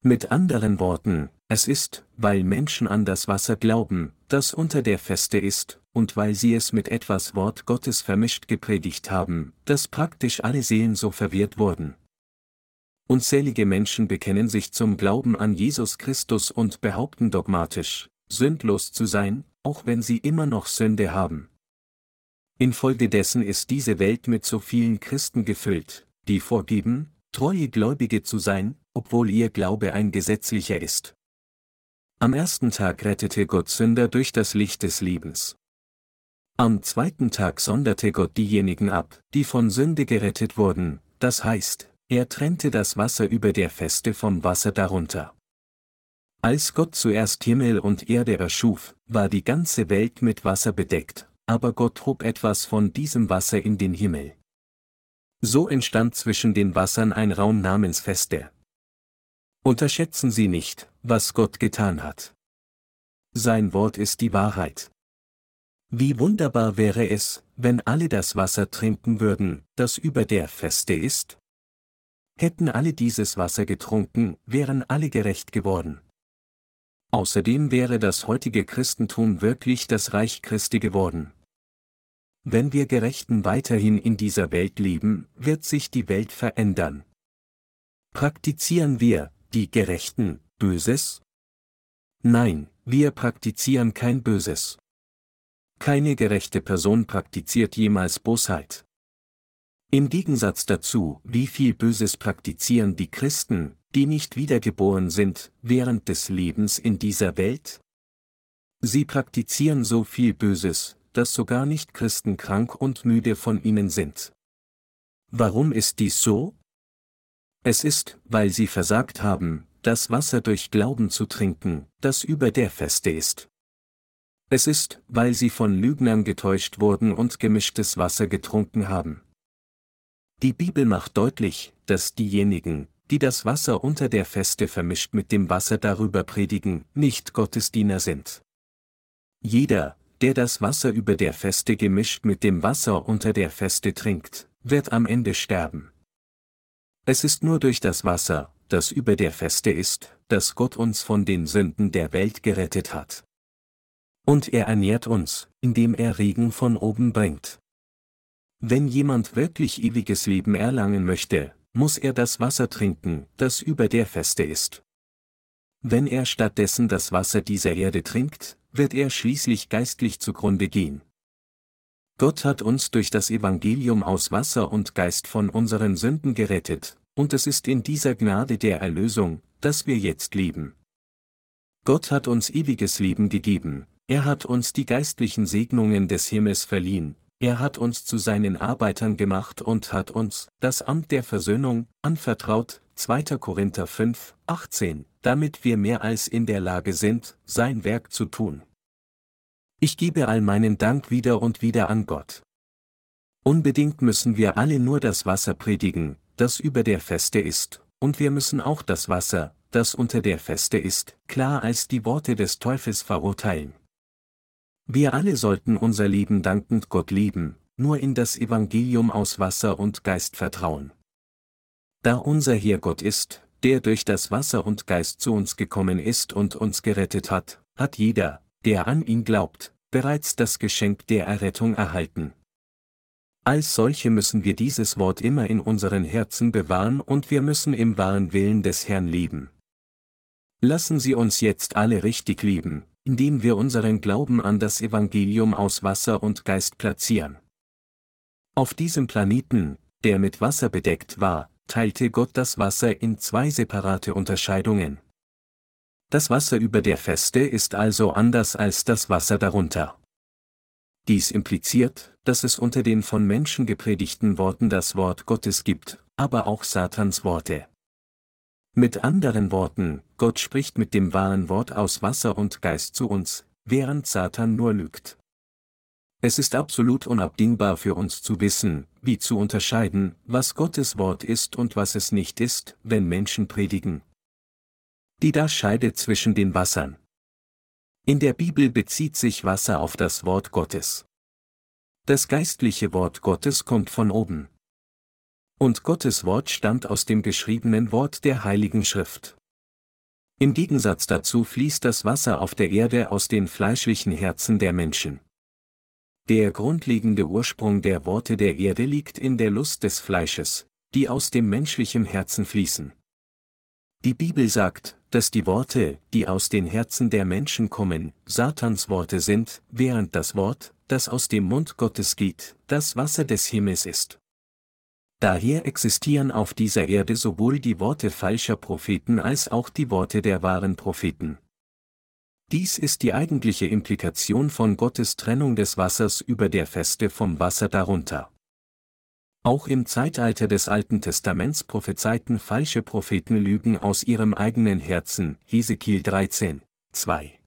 Mit anderen Worten, es ist, weil Menschen an das Wasser glauben, das unter der Feste ist, und weil sie es mit etwas Wort Gottes vermischt gepredigt haben, dass praktisch alle Seelen so verwirrt wurden. Unzählige Menschen bekennen sich zum Glauben an Jesus Christus und behaupten dogmatisch, sündlos zu sein, auch wenn sie immer noch Sünde haben. Infolgedessen ist diese Welt mit so vielen Christen gefüllt, die vorgeben, treue Gläubige zu sein, obwohl ihr Glaube ein gesetzlicher ist. Am ersten Tag rettete Gott Sünder durch das Licht des Lebens. Am zweiten Tag sonderte Gott diejenigen ab, die von Sünde gerettet wurden, das heißt, er trennte das Wasser über der Feste vom Wasser darunter. Als Gott zuerst Himmel und Erde erschuf, war die ganze Welt mit Wasser bedeckt, aber Gott hob etwas von diesem Wasser in den Himmel. So entstand zwischen den Wassern ein Raum namens Feste. Unterschätzen Sie nicht, was Gott getan hat. Sein Wort ist die Wahrheit. Wie wunderbar wäre es, wenn alle das Wasser trinken würden, das über der Feste ist? Hätten alle dieses Wasser getrunken, wären alle gerecht geworden. Außerdem wäre das heutige Christentum wirklich das Reich Christi geworden. Wenn wir Gerechten weiterhin in dieser Welt leben, wird sich die Welt verändern. Praktizieren wir, die Gerechten, Böses? Nein, wir praktizieren kein Böses. Keine gerechte Person praktiziert jemals Bosheit. Im Gegensatz dazu, wie viel Böses praktizieren die Christen, die nicht wiedergeboren sind, während des Lebens in dieser Welt? Sie praktizieren so viel Böses, dass sogar Nicht-Christen krank und müde von ihnen sind. Warum ist dies so? Es ist, weil sie versagt haben, das Wasser durch Glauben zu trinken, das über der Feste ist. Es ist, weil sie von Lügnern getäuscht wurden und gemischtes Wasser getrunken haben. Die Bibel macht deutlich, dass diejenigen, die das Wasser unter der Feste vermischt mit dem Wasser darüber predigen, nicht Gottesdiener sind. Jeder, der das Wasser über der Feste gemischt mit dem Wasser unter der Feste trinkt, wird am Ende sterben. Es ist nur durch das Wasser, das über der Feste ist, dass Gott uns von den Sünden der Welt gerettet hat. Und er ernährt uns, indem er Regen von oben bringt. Wenn jemand wirklich ewiges Leben erlangen möchte, muss er das Wasser trinken, das über der Feste ist. Wenn er stattdessen das Wasser dieser Erde trinkt, wird er schließlich geistlich zugrunde gehen. Gott hat uns durch das Evangelium aus Wasser und Geist von unseren Sünden gerettet, und es ist in dieser Gnade der Erlösung, dass wir jetzt leben. Gott hat uns ewiges Leben gegeben, er hat uns die geistlichen Segnungen des Himmels verliehen, er hat uns zu seinen Arbeitern gemacht und hat uns, das Amt der Versöhnung, anvertraut, 2. Korinther 5, 18, damit wir mehr als in der Lage sind, sein Werk zu tun. Ich gebe all meinen Dank wieder und wieder an Gott. Unbedingt müssen wir alle nur das Wasser predigen, das über der Feste ist, und wir müssen auch das Wasser, das unter der Feste ist, klar als die Worte des Teufels verurteilen. Wir alle sollten unser Leben dankend Gott lieben, nur in das Evangelium aus Wasser und Geist vertrauen. Da unser Herr Gott ist, der durch das Wasser und Geist zu uns gekommen ist und uns gerettet hat, hat jeder, der an ihn glaubt, bereits das Geschenk der Errettung erhalten. Als solche müssen wir dieses Wort immer in unseren Herzen bewahren und wir müssen im wahren Willen des Herrn leben. Lassen Sie uns jetzt alle richtig lieben, indem wir unseren Glauben an das Evangelium aus Wasser und Geist platzieren. Auf diesem Planeten, der mit Wasser bedeckt war, teilte Gott das Wasser in zwei separate Unterscheidungen. Das Wasser über der Feste ist also anders als das Wasser darunter. Dies impliziert, dass es unter den von Menschen gepredigten Worten das Wort Gottes gibt, aber auch Satans Worte. Mit anderen Worten, Gott spricht mit dem wahren Wort aus Wasser und Geist zu uns, während Satan nur lügt. Es ist absolut unabdingbar für uns zu wissen, wie zu unterscheiden, was Gottes Wort ist und was es nicht ist, wenn Menschen predigen. Die da scheidet zwischen den Wassern. In der Bibel bezieht sich Wasser auf das Wort Gottes. Das geistliche Wort Gottes kommt von oben. Und Gottes Wort stammt aus dem geschriebenen Wort der Heiligen Schrift. Im Gegensatz dazu fließt das Wasser auf der Erde aus den fleischlichen Herzen der Menschen. Der grundlegende Ursprung der Worte der Erde liegt in der Lust des Fleisches, die aus dem menschlichen Herzen fließen. Die Bibel sagt, dass die Worte, die aus den Herzen der Menschen kommen, Satans Worte sind, während das Wort, das aus dem Mund Gottes geht, das Wasser des Himmels ist. Daher existieren auf dieser Erde sowohl die Worte falscher Propheten als auch die Worte der wahren Propheten. Dies ist die eigentliche Implikation von Gottes Trennung des Wassers über der Feste vom Wasser darunter. Auch im Zeitalter des Alten Testaments prophezeiten falsche Propheten Lügen aus ihrem eigenen Herzen, Hesekiel 13, 2.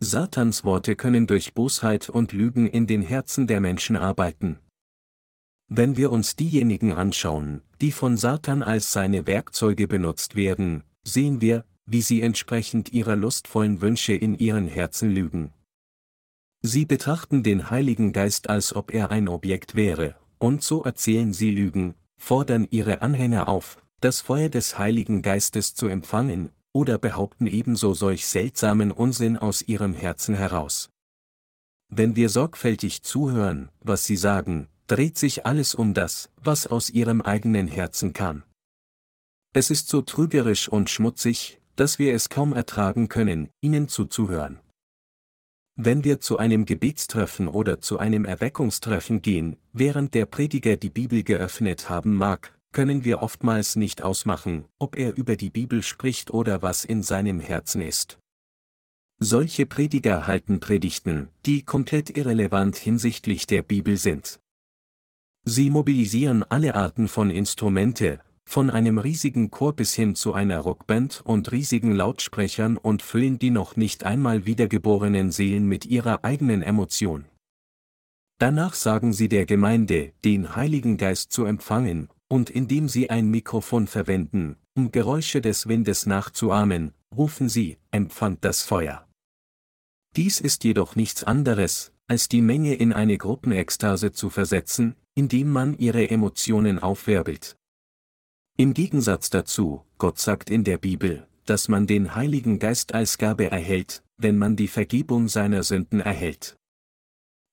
Satans Worte können durch Bosheit und Lügen in den Herzen der Menschen arbeiten, wenn wir uns diejenigen anschauen, die von Satan als seine Werkzeuge benutzt werden, sehen wir, wie sie entsprechend ihrer lustvollen Wünsche in ihren Herzen lügen. Sie betrachten den Heiligen Geist als ob er ein Objekt wäre, und so erzählen sie Lügen, fordern ihre Anhänger auf, das Feuer des Heiligen Geistes zu empfangen, oder behaupten ebenso solch seltsamen Unsinn aus ihrem Herzen heraus. Wenn wir sorgfältig zuhören, was sie sagen, dreht sich alles um das, was aus ihrem eigenen Herzen kam. Es ist so trügerisch und schmutzig, dass wir es kaum ertragen können, ihnen zuzuhören. Wenn wir zu einem Gebetstreffen oder zu einem Erweckungstreffen gehen, während der Prediger die Bibel geöffnet haben mag, können wir oftmals nicht ausmachen, ob er über die Bibel spricht oder was in seinem Herzen ist. Solche Prediger halten Predigten, die komplett irrelevant hinsichtlich der Bibel sind. Sie mobilisieren alle Arten von Instrumente, von einem riesigen Chor bis hin zu einer Rockband und riesigen Lautsprechern und füllen die noch nicht einmal wiedergeborenen Seelen mit ihrer eigenen Emotion. Danach sagen sie der Gemeinde, den Heiligen Geist zu empfangen, und indem sie ein Mikrofon verwenden, um Geräusche des Windes nachzuahmen, rufen sie, empfangt das Feuer. Dies ist jedoch nichts anderes, als die Menge in eine Gruppenekstase zu versetzen, indem man ihre Emotionen aufwirbelt. Im Gegensatz dazu, Gott sagt in der Bibel, dass man den Heiligen Geist als Gabe erhält, wenn man die Vergebung seiner Sünden erhält.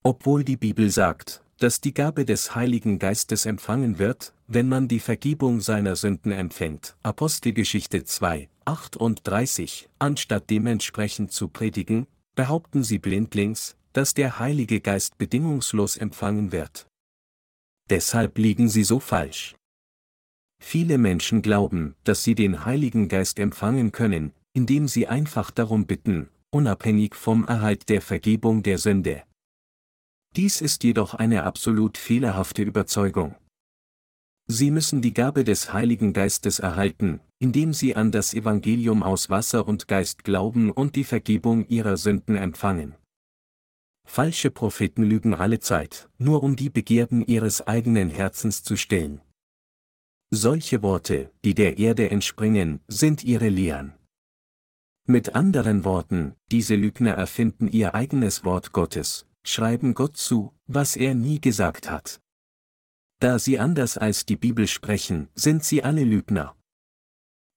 Obwohl die Bibel sagt, dass die Gabe des Heiligen Geistes empfangen wird, wenn man die Vergebung seiner Sünden empfängt. Apostelgeschichte 2, 38, anstatt dementsprechend zu predigen, behaupten sie blindlings, dass der Heilige Geist bedingungslos empfangen wird. Deshalb liegen sie so falsch. Viele Menschen glauben, dass sie den Heiligen Geist empfangen können, indem sie einfach darum bitten, unabhängig vom Erhalt der Vergebung der Sünde. Dies ist jedoch eine absolut fehlerhafte Überzeugung. Sie müssen die Gabe des Heiligen Geistes erhalten, indem sie an das Evangelium aus Wasser und Geist glauben und die Vergebung ihrer Sünden empfangen. Falsche Propheten lügen alle Zeit, nur um die Begierden ihres eigenen Herzens zu stillen. Solche Worte, die der Erde entspringen, sind ihre Lehren. Mit anderen Worten, diese Lügner erfinden ihr eigenes Wort Gottes, schreiben Gott zu, was er nie gesagt hat. Da sie anders als die Bibel sprechen, sind sie alle Lügner.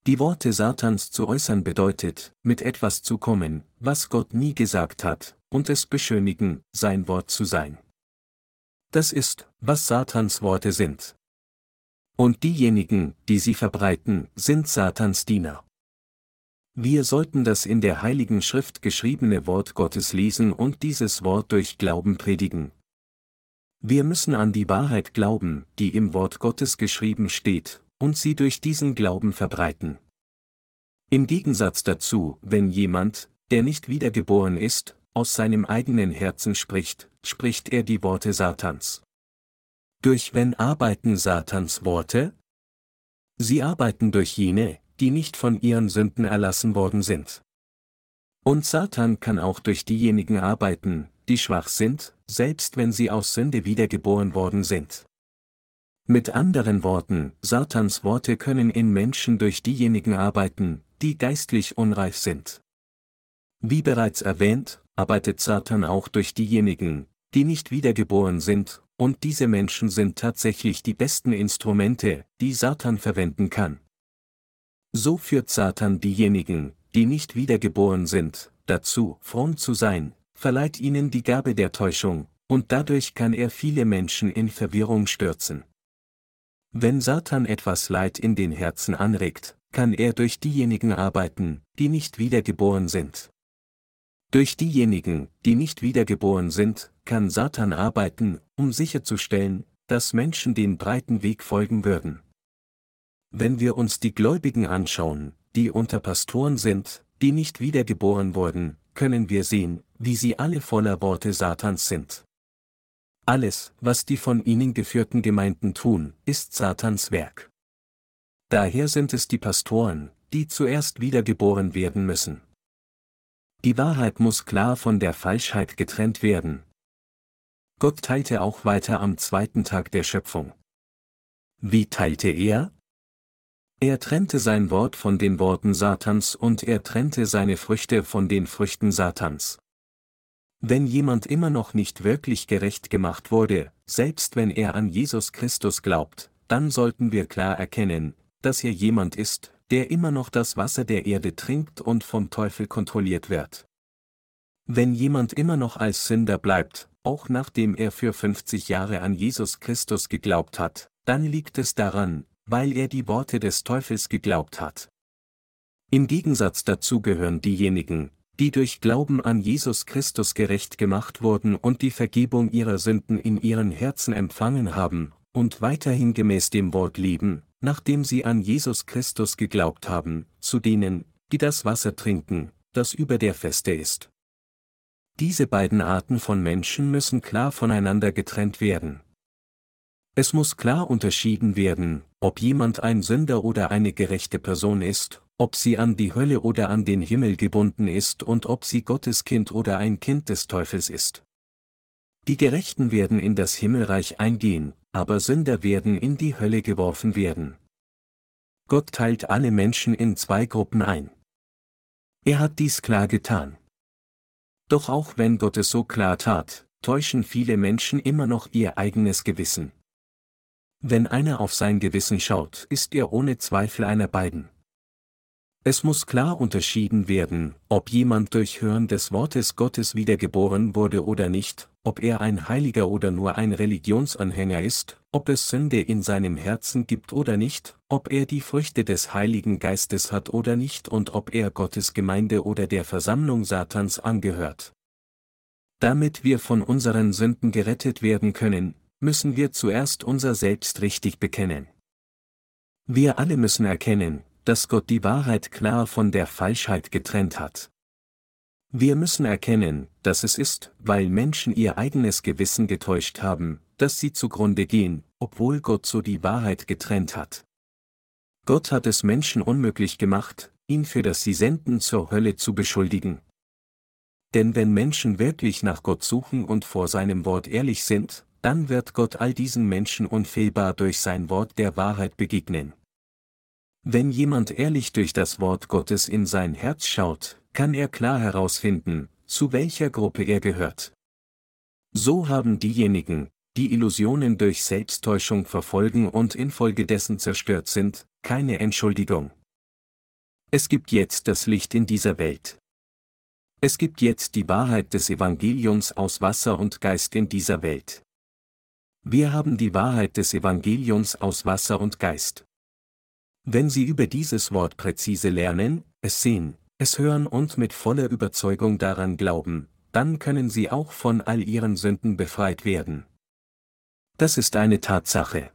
Die Worte Satans zu äußern bedeutet, mit etwas zu kommen, was Gott nie gesagt hat, und es beschönigen, sein Wort zu sein. Das ist, was Satans Worte sind. Und diejenigen, die sie verbreiten, sind Satans Diener. Wir sollten das in der Heiligen Schrift geschriebene Wort Gottes lesen und dieses Wort durch Glauben predigen. Wir müssen an die Wahrheit glauben, die im Wort Gottes geschrieben steht, und sie durch diesen Glauben verbreiten. Im Gegensatz dazu, wenn jemand, der nicht wiedergeboren ist, aus seinem eigenen Herzen spricht, spricht er die Worte Satans. Durch wen arbeiten Satans Worte? Sie arbeiten durch jene, die nicht von ihren Sünden erlassen worden sind. Und Satan kann auch durch diejenigen arbeiten, die schwach sind, selbst wenn sie aus Sünde wiedergeboren worden sind. Mit anderen Worten, Satans Worte können in Menschen durch diejenigen arbeiten, die geistlich unreif sind. Wie bereits erwähnt, arbeitet Satan auch durch diejenigen, die nicht wiedergeboren sind, und diese Menschen sind tatsächlich die besten Instrumente, die Satan verwenden kann. So führt Satan diejenigen, die nicht wiedergeboren sind, dazu, fromm zu sein, verleiht ihnen die Gabe der Täuschung, und dadurch kann er viele Menschen in Verwirrung stürzen. Wenn Satan etwas Leid in den Herzen anregt, kann er durch diejenigen arbeiten, die nicht wiedergeboren sind. Durch diejenigen, die nicht wiedergeboren sind, kann Satan arbeiten, um sicherzustellen, dass Menschen den breiten Weg folgen würden. Wenn wir uns die Gläubigen anschauen, die unter Pastoren sind, die nicht wiedergeboren wurden, können wir sehen, wie sie alle voller Worte Satans sind. Alles, was die von ihnen geführten Gemeinden tun, ist Satans Werk. Daher sind es die Pastoren, die zuerst wiedergeboren werden müssen. Die Wahrheit muss klar von der Falschheit getrennt werden. Gott teilte auch weiter am zweiten Tag der Schöpfung. Wie teilte er? Er trennte sein Wort von den Worten Satans und er trennte seine Früchte von den Früchten Satans. Wenn jemand immer noch nicht wirklich gerecht gemacht wurde, selbst wenn er an Jesus Christus glaubt, dann sollten wir klar erkennen, dass er jemand ist, der immer noch das Wasser der Erde trinkt und vom Teufel kontrolliert wird. Wenn jemand immer noch als Sünder bleibt, auch nachdem er für 50 Jahre an Jesus Christus geglaubt hat, dann liegt es daran, weil er die Worte des Teufels geglaubt hat. Im Gegensatz dazu gehören diejenigen, die durch Glauben an Jesus Christus gerecht gemacht wurden und die Vergebung ihrer Sünden in ihren Herzen empfangen haben, und weiterhin gemäß dem Wort leben, nachdem sie an Jesus Christus geglaubt haben, zu denen, die das Wasser trinken, das über der Feste ist. Diese beiden Arten von Menschen müssen klar voneinander getrennt werden. Es muss klar unterschieden werden, ob jemand ein Sünder oder eine gerechte Person ist, ob sie an die Hölle oder an den Himmel gebunden ist und ob sie Gottes Kind oder ein Kind des Teufels ist. Die Gerechten werden in das Himmelreich eingehen, aber Sünder werden in die Hölle geworfen werden. Gott teilt alle Menschen in zwei Gruppen ein. Er hat dies klar getan. Doch auch wenn Gott es so klar tat, täuschen viele Menschen immer noch ihr eigenes Gewissen. Wenn einer auf sein Gewissen schaut, ist er ohne Zweifel einer beiden. Es muss klar unterschieden werden, ob jemand durch Hören des Wortes Gottes wiedergeboren wurde oder nicht, ob er ein Heiliger oder nur ein Religionsanhänger ist, ob es Sünde in seinem Herzen gibt oder nicht, ob er die Früchte des Heiligen Geistes hat oder nicht und ob er Gottes Gemeinde oder der Versammlung Satans angehört. Damit wir von unseren Sünden gerettet werden können, müssen wir zuerst unser Selbst richtig bekennen. Wir alle müssen erkennen, dass Gott die Wahrheit klar von der Falschheit getrennt hat. Wir müssen erkennen, dass es ist, weil Menschen ihr eigenes Gewissen getäuscht haben, dass sie zugrunde gehen, obwohl Gott so die Wahrheit getrennt hat. Gott hat es Menschen unmöglich gemacht, ihn für das Sie senden zur Hölle zu beschuldigen. Denn wenn Menschen wirklich nach Gott suchen und vor seinem Wort ehrlich sind, dann wird Gott all diesen Menschen unfehlbar durch sein Wort der Wahrheit begegnen. Wenn jemand ehrlich durch das Wort Gottes in sein Herz schaut, kann er klar herausfinden, zu welcher Gruppe er gehört. So haben diejenigen, die Illusionen durch Selbsttäuschung verfolgen und infolgedessen zerstört sind, keine Entschuldigung. Es gibt jetzt das Licht in dieser Welt. Es gibt jetzt die Wahrheit des Evangeliums aus Wasser und Geist in dieser Welt. Wir haben die Wahrheit des Evangeliums aus Wasser und Geist. Wenn Sie über dieses Wort präzise lernen, es sehen, es hören und mit voller Überzeugung daran glauben, dann können Sie auch von all Ihren Sünden befreit werden. Das ist eine Tatsache.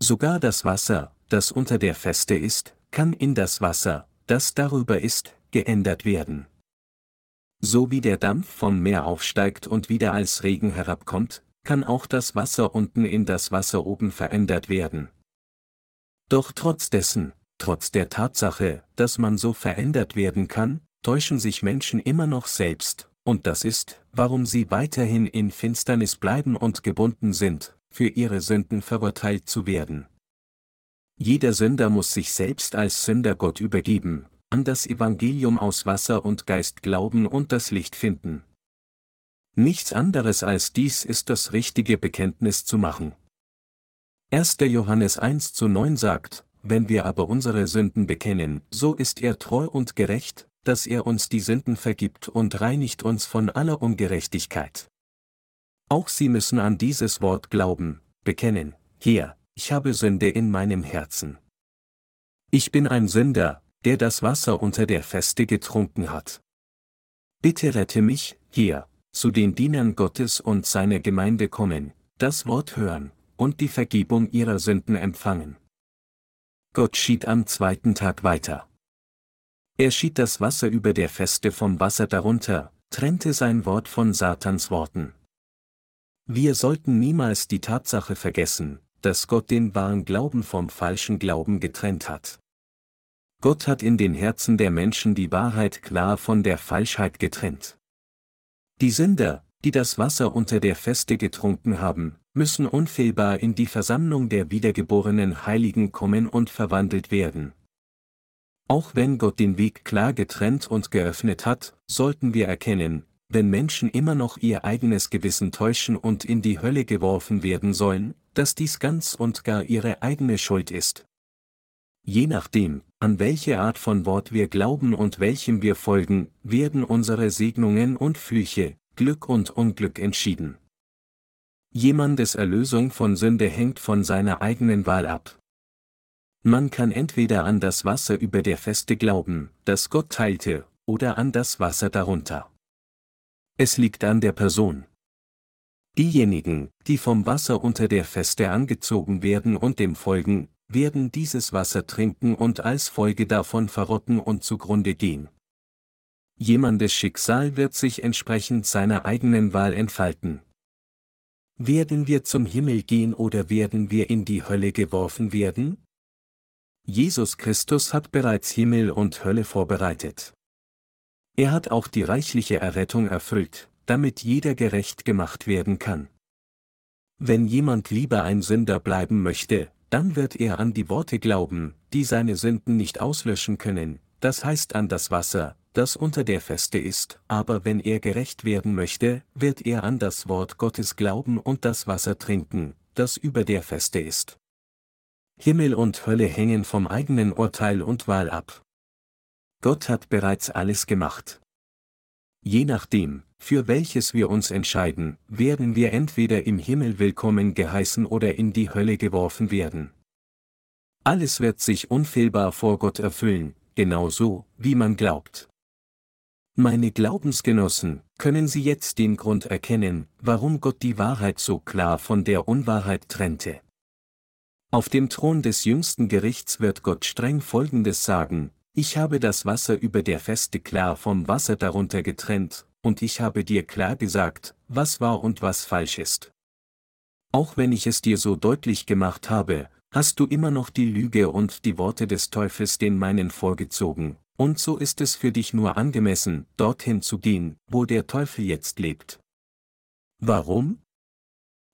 Sogar das Wasser, das unter der Feste ist, kann in das Wasser, das darüber ist, geändert werden. So wie der Dampf vom Meer aufsteigt und wieder als Regen herabkommt, kann auch das Wasser unten in das Wasser oben verändert werden. Doch trotz dessen, trotz der Tatsache, dass man so verändert werden kann, täuschen sich Menschen immer noch selbst, und das ist, warum sie weiterhin in Finsternis bleiben und gebunden sind, für ihre Sünden verurteilt zu werden. Jeder Sünder muss sich selbst als Sünder Gott übergeben, an das Evangelium aus Wasser und Geist glauben und das Licht finden. Nichts anderes als dies ist das richtige Bekenntnis zu machen. 1. Johannes 1 zu 9 sagt, wenn wir aber unsere Sünden bekennen, so ist er treu und gerecht, dass er uns die Sünden vergibt und reinigt uns von aller Ungerechtigkeit. Auch Sie müssen an dieses Wort glauben, bekennen, hier, ich habe Sünde in meinem Herzen. Ich bin ein Sünder, der das Wasser unter der Feste getrunken hat. Bitte rette mich, hier, zu den Dienern Gottes und seiner Gemeinde kommen, das Wort hören, und die Vergebung ihrer Sünden empfangen. Gott schied am zweiten Tag weiter. Er schied das Wasser über der Feste vom Wasser darunter, trennte sein Wort von Satans Worten. Wir sollten niemals die Tatsache vergessen, dass Gott den wahren Glauben vom falschen Glauben getrennt hat. Gott hat in den Herzen der Menschen die Wahrheit klar von der Falschheit getrennt. Die Sünder, die das Wasser unter der Feste getrunken haben, müssen unfehlbar in die Versammlung der wiedergeborenen Heiligen kommen und verwandelt werden. Auch wenn Gott den Weg klar getrennt und geöffnet hat, sollten wir erkennen, wenn Menschen immer noch ihr eigenes Gewissen täuschen und in die Hölle geworfen werden sollen, dass dies ganz und gar ihre eigene Schuld ist. Je nachdem, an welche Art von Wort wir glauben und welchem wir folgen, werden unsere Segnungen und Flüche, Glück und Unglück entschieden. Jemandes Erlösung von Sünde hängt von seiner eigenen Wahl ab. Man kann entweder an das Wasser über der Feste glauben, das Gott teilte, oder an das Wasser darunter. Es liegt an der Person. Diejenigen, die vom Wasser unter der Feste angezogen werden und dem folgen, werden dieses Wasser trinken und als Folge davon verrotten und zugrunde gehen. Jemandes Schicksal wird sich entsprechend seiner eigenen Wahl entfalten. Werden wir zum Himmel gehen oder werden wir in die Hölle geworfen werden? Jesus Christus hat bereits Himmel und Hölle vorbereitet. Er hat auch die reichliche Errettung erfüllt, damit jeder gerecht gemacht werden kann. Wenn jemand lieber ein Sünder bleiben möchte, dann wird er an die Worte glauben, die seine Sünden nicht auslöschen können, das heißt an das Wasser, das unter der Feste ist, aber wenn er gerecht werden möchte, wird er an das Wort Gottes glauben und das Wasser trinken, das über der Feste ist. Himmel und Hölle hängen vom eigenen Urteil und Wahl ab. Gott hat bereits alles gemacht. Je nachdem, für welches wir uns entscheiden, werden wir entweder im Himmel willkommen geheißen oder in die Hölle geworfen werden. Alles wird sich unfehlbar vor Gott erfüllen, genauso, wie man glaubt. Meine Glaubensgenossen, können Sie jetzt den Grund erkennen, warum Gott die Wahrheit so klar von der Unwahrheit trennte. Auf dem Thron des jüngsten Gerichts wird Gott streng Folgendes sagen, ich habe das Wasser über der Feste klar vom Wasser darunter getrennt, und ich habe dir klar gesagt, was wahr und was falsch ist. Auch wenn ich es dir so deutlich gemacht habe, hast du immer noch die Lüge und die Worte des Teufels den meinen vorgezogen, und so ist es für dich nur angemessen, dorthin zu gehen, wo der Teufel jetzt lebt. Warum?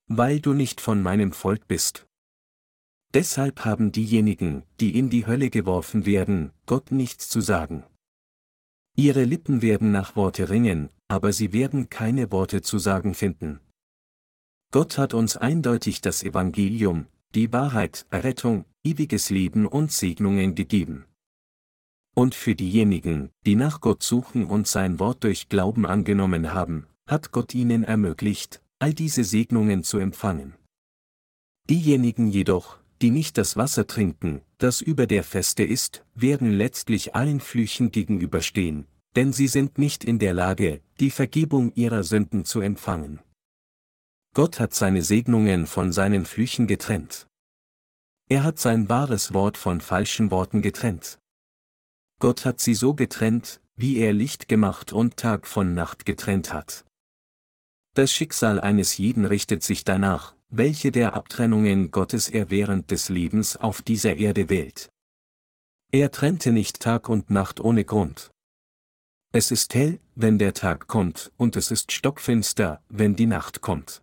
Weil du nicht von meinem Volk bist. Deshalb haben diejenigen, die in die Hölle geworfen werden, Gott nichts zu sagen. Ihre Lippen werden nach Worte ringen, aber sie werden keine Worte zu sagen finden. Gott hat uns eindeutig das Evangelium, die Wahrheit, Errettung, ewiges Leben und Segnungen gegeben. Und für diejenigen, die nach Gott suchen und sein Wort durch Glauben angenommen haben, hat Gott ihnen ermöglicht, all diese Segnungen zu empfangen. Diejenigen jedoch, die nicht das Wasser trinken, das über der Feste ist, werden letztlich allen Flüchen gegenüberstehen, denn sie sind nicht in der Lage, die Vergebung ihrer Sünden zu empfangen. Gott hat seine Segnungen von seinen Flüchen getrennt. Er hat sein wahres Wort von falschen Worten getrennt. Gott hat sie so getrennt, wie er Licht gemacht und Tag von Nacht getrennt hat. Das Schicksal eines jeden richtet sich danach, welche der Abtrennungen Gottes er während des Lebens auf dieser Erde wählt. Er trennte nicht Tag und Nacht ohne Grund. Es ist hell, wenn der Tag kommt, und es ist stockfinster, wenn die Nacht kommt.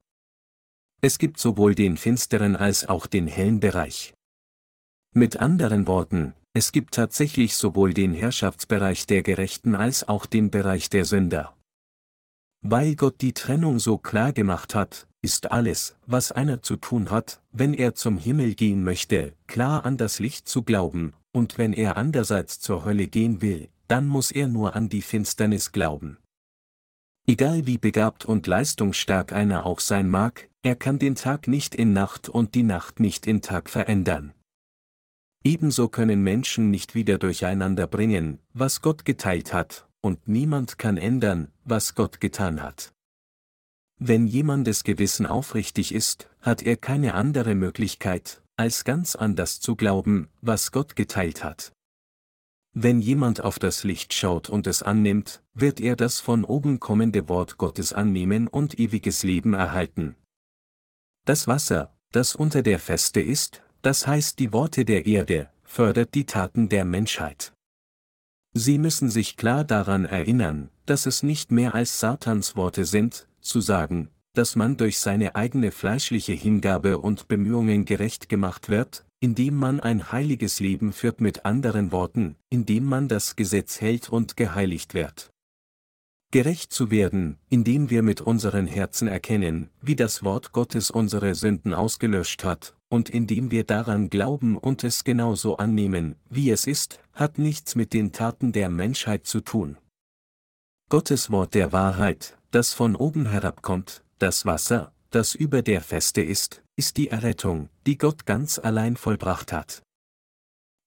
Es gibt sowohl den finsteren als auch den hellen Bereich. Mit anderen Worten, es gibt tatsächlich sowohl den Herrschaftsbereich der Gerechten als auch den Bereich der Sünder. Weil Gott die Trennung so klar gemacht hat, ist alles, was einer zu tun hat, wenn er zum Himmel gehen möchte, klar an das Licht zu glauben, und wenn er andererseits zur Hölle gehen will, dann muss er nur an die Finsternis glauben. Egal wie begabt und leistungsstark einer auch sein mag, er kann den Tag nicht in Nacht und die Nacht nicht in Tag verändern. Ebenso können Menschen nicht wieder durcheinander bringen, was Gott geteilt hat, und niemand kann ändern, was Gott getan hat. Wenn jemandes Gewissen aufrichtig ist, hat er keine andere Möglichkeit, als ganz anders zu glauben, was Gott geteilt hat. Wenn jemand auf das Licht schaut und es annimmt, wird er das von oben kommende Wort Gottes annehmen und ewiges Leben erhalten. Das Wasser, das unter der Feste ist, das heißt die Worte der Erde, fördert die Taten der Menschheit. Sie müssen sich klar daran erinnern, dass es nicht mehr als Satans Worte sind, zu sagen, dass man durch seine eigene fleischliche Hingabe und Bemühungen gerecht gemacht wird, indem man ein heiliges Leben führt mit anderen Worten, indem man das Gesetz hält und geheiligt wird. Gerecht zu werden, indem wir mit unseren Herzen erkennen, wie das Wort Gottes unsere Sünden ausgelöscht hat, und indem wir daran glauben und es genauso annehmen, wie es ist, hat nichts mit den Taten der Menschheit zu tun. Gottes Wort der Wahrheit, das von oben herabkommt, das Wasser, das über der Feste ist, ist die Errettung, die Gott ganz allein vollbracht hat.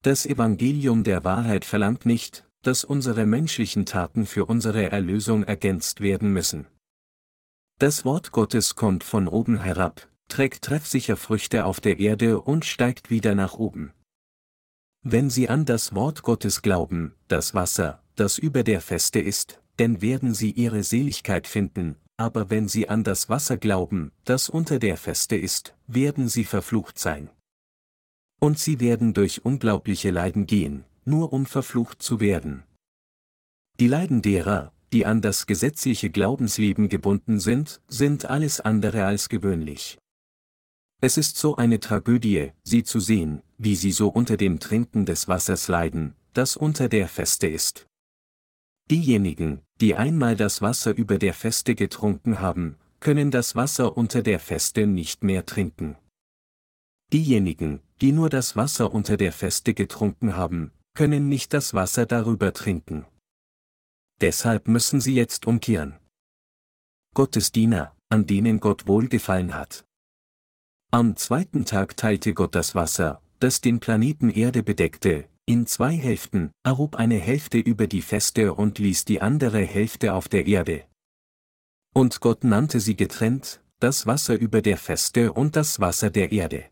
Das Evangelium der Wahrheit verlangt nicht, dass unsere menschlichen Taten für unsere Erlösung ergänzt werden müssen. Das Wort Gottes kommt von oben herab, trägt treffsicher Früchte auf der Erde und steigt wieder nach oben. Wenn Sie an das Wort Gottes glauben, das Wasser, das über der Feste ist, denn werden Sie Ihre Seligkeit finden, aber wenn Sie an das Wasser glauben, das unter der Feste ist, werden Sie verflucht sein. Und Sie werden durch unglaubliche Leiden gehen, nur um verflucht zu werden. Die Leiden derer, die an das gesetzliche Glaubensleben gebunden sind, sind alles andere als gewöhnlich. Es ist so eine Tragödie, sie zu sehen, wie sie so unter dem Trinken des Wassers leiden, das unter der Feste ist. Diejenigen, die einmal das Wasser über der Feste getrunken haben, können das Wasser unter der Feste nicht mehr trinken. Diejenigen, die nur das Wasser unter der Feste getrunken haben, können nicht das Wasser darüber trinken. Deshalb müssen sie jetzt umkehren. Gottes Diener, an denen Gott wohlgefallen hat. Am zweiten Tag teilte Gott das Wasser, das den Planeten Erde bedeckte, in zwei Hälften, erhob eine Hälfte über die Feste und ließ die andere Hälfte auf der Erde. Und Gott nannte sie getrennt, das Wasser über der Feste und das Wasser der Erde.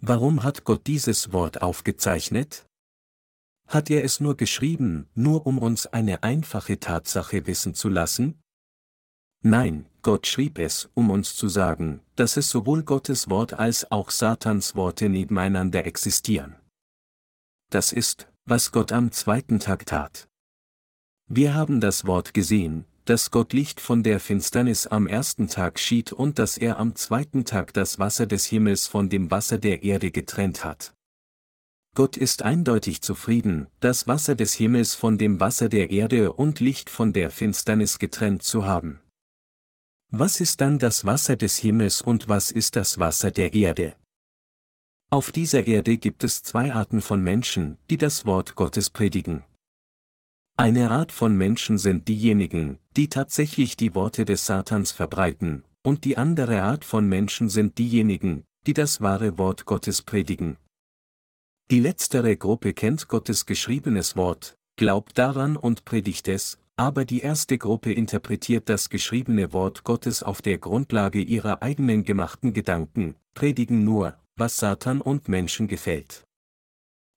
Warum hat Gott dieses Wort aufgezeichnet? Hat er es nur geschrieben, nur um uns eine einfache Tatsache wissen zu lassen? Nein, Gott schrieb es, um uns zu sagen, dass es sowohl Gottes Wort als auch Satans Worte nebeneinander existieren. Das ist, was Gott am zweiten Tag tat. Wir haben das Wort gesehen, dass Gott Licht von der Finsternis am ersten Tag schied und dass er am zweiten Tag das Wasser des Himmels von dem Wasser der Erde getrennt hat. Gott ist eindeutig zufrieden, das Wasser des Himmels von dem Wasser der Erde und Licht von der Finsternis getrennt zu haben. Was ist dann das Wasser des Himmels und was ist das Wasser der Erde? Auf dieser Erde gibt es zwei Arten von Menschen, die das Wort Gottes predigen. Eine Art von Menschen sind diejenigen, die tatsächlich die Worte des Satans verbreiten, und die andere Art von Menschen sind diejenigen, die das wahre Wort Gottes predigen. Die letztere Gruppe kennt Gottes geschriebenes Wort, glaubt daran und predigt es, aber die erste Gruppe interpretiert das geschriebene Wort Gottes auf der Grundlage ihrer eigenen gemachten Gedanken, predigen nur, was Satan und Menschen gefällt.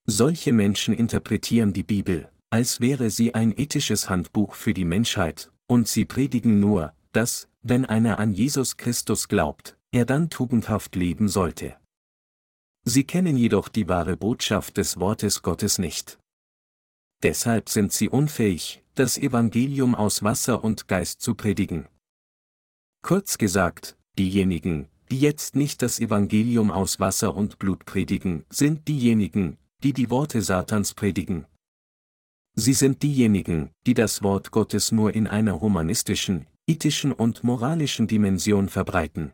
Solche Menschen interpretieren die Bibel, als wäre sie ein ethisches Handbuch für die Menschheit, und sie predigen nur, dass, wenn einer an Jesus Christus glaubt, er dann tugendhaft leben sollte. Sie kennen jedoch die wahre Botschaft des Wortes Gottes nicht. Deshalb sind sie unfähig, das Evangelium aus Wasser und Geist zu predigen. Kurz gesagt, diejenigen, die jetzt nicht das Evangelium aus Wasser und Blut predigen, sind diejenigen, die die Worte Satans predigen. Sie sind diejenigen, die das Wort Gottes nur in einer humanistischen, ethischen und moralischen Dimension verbreiten.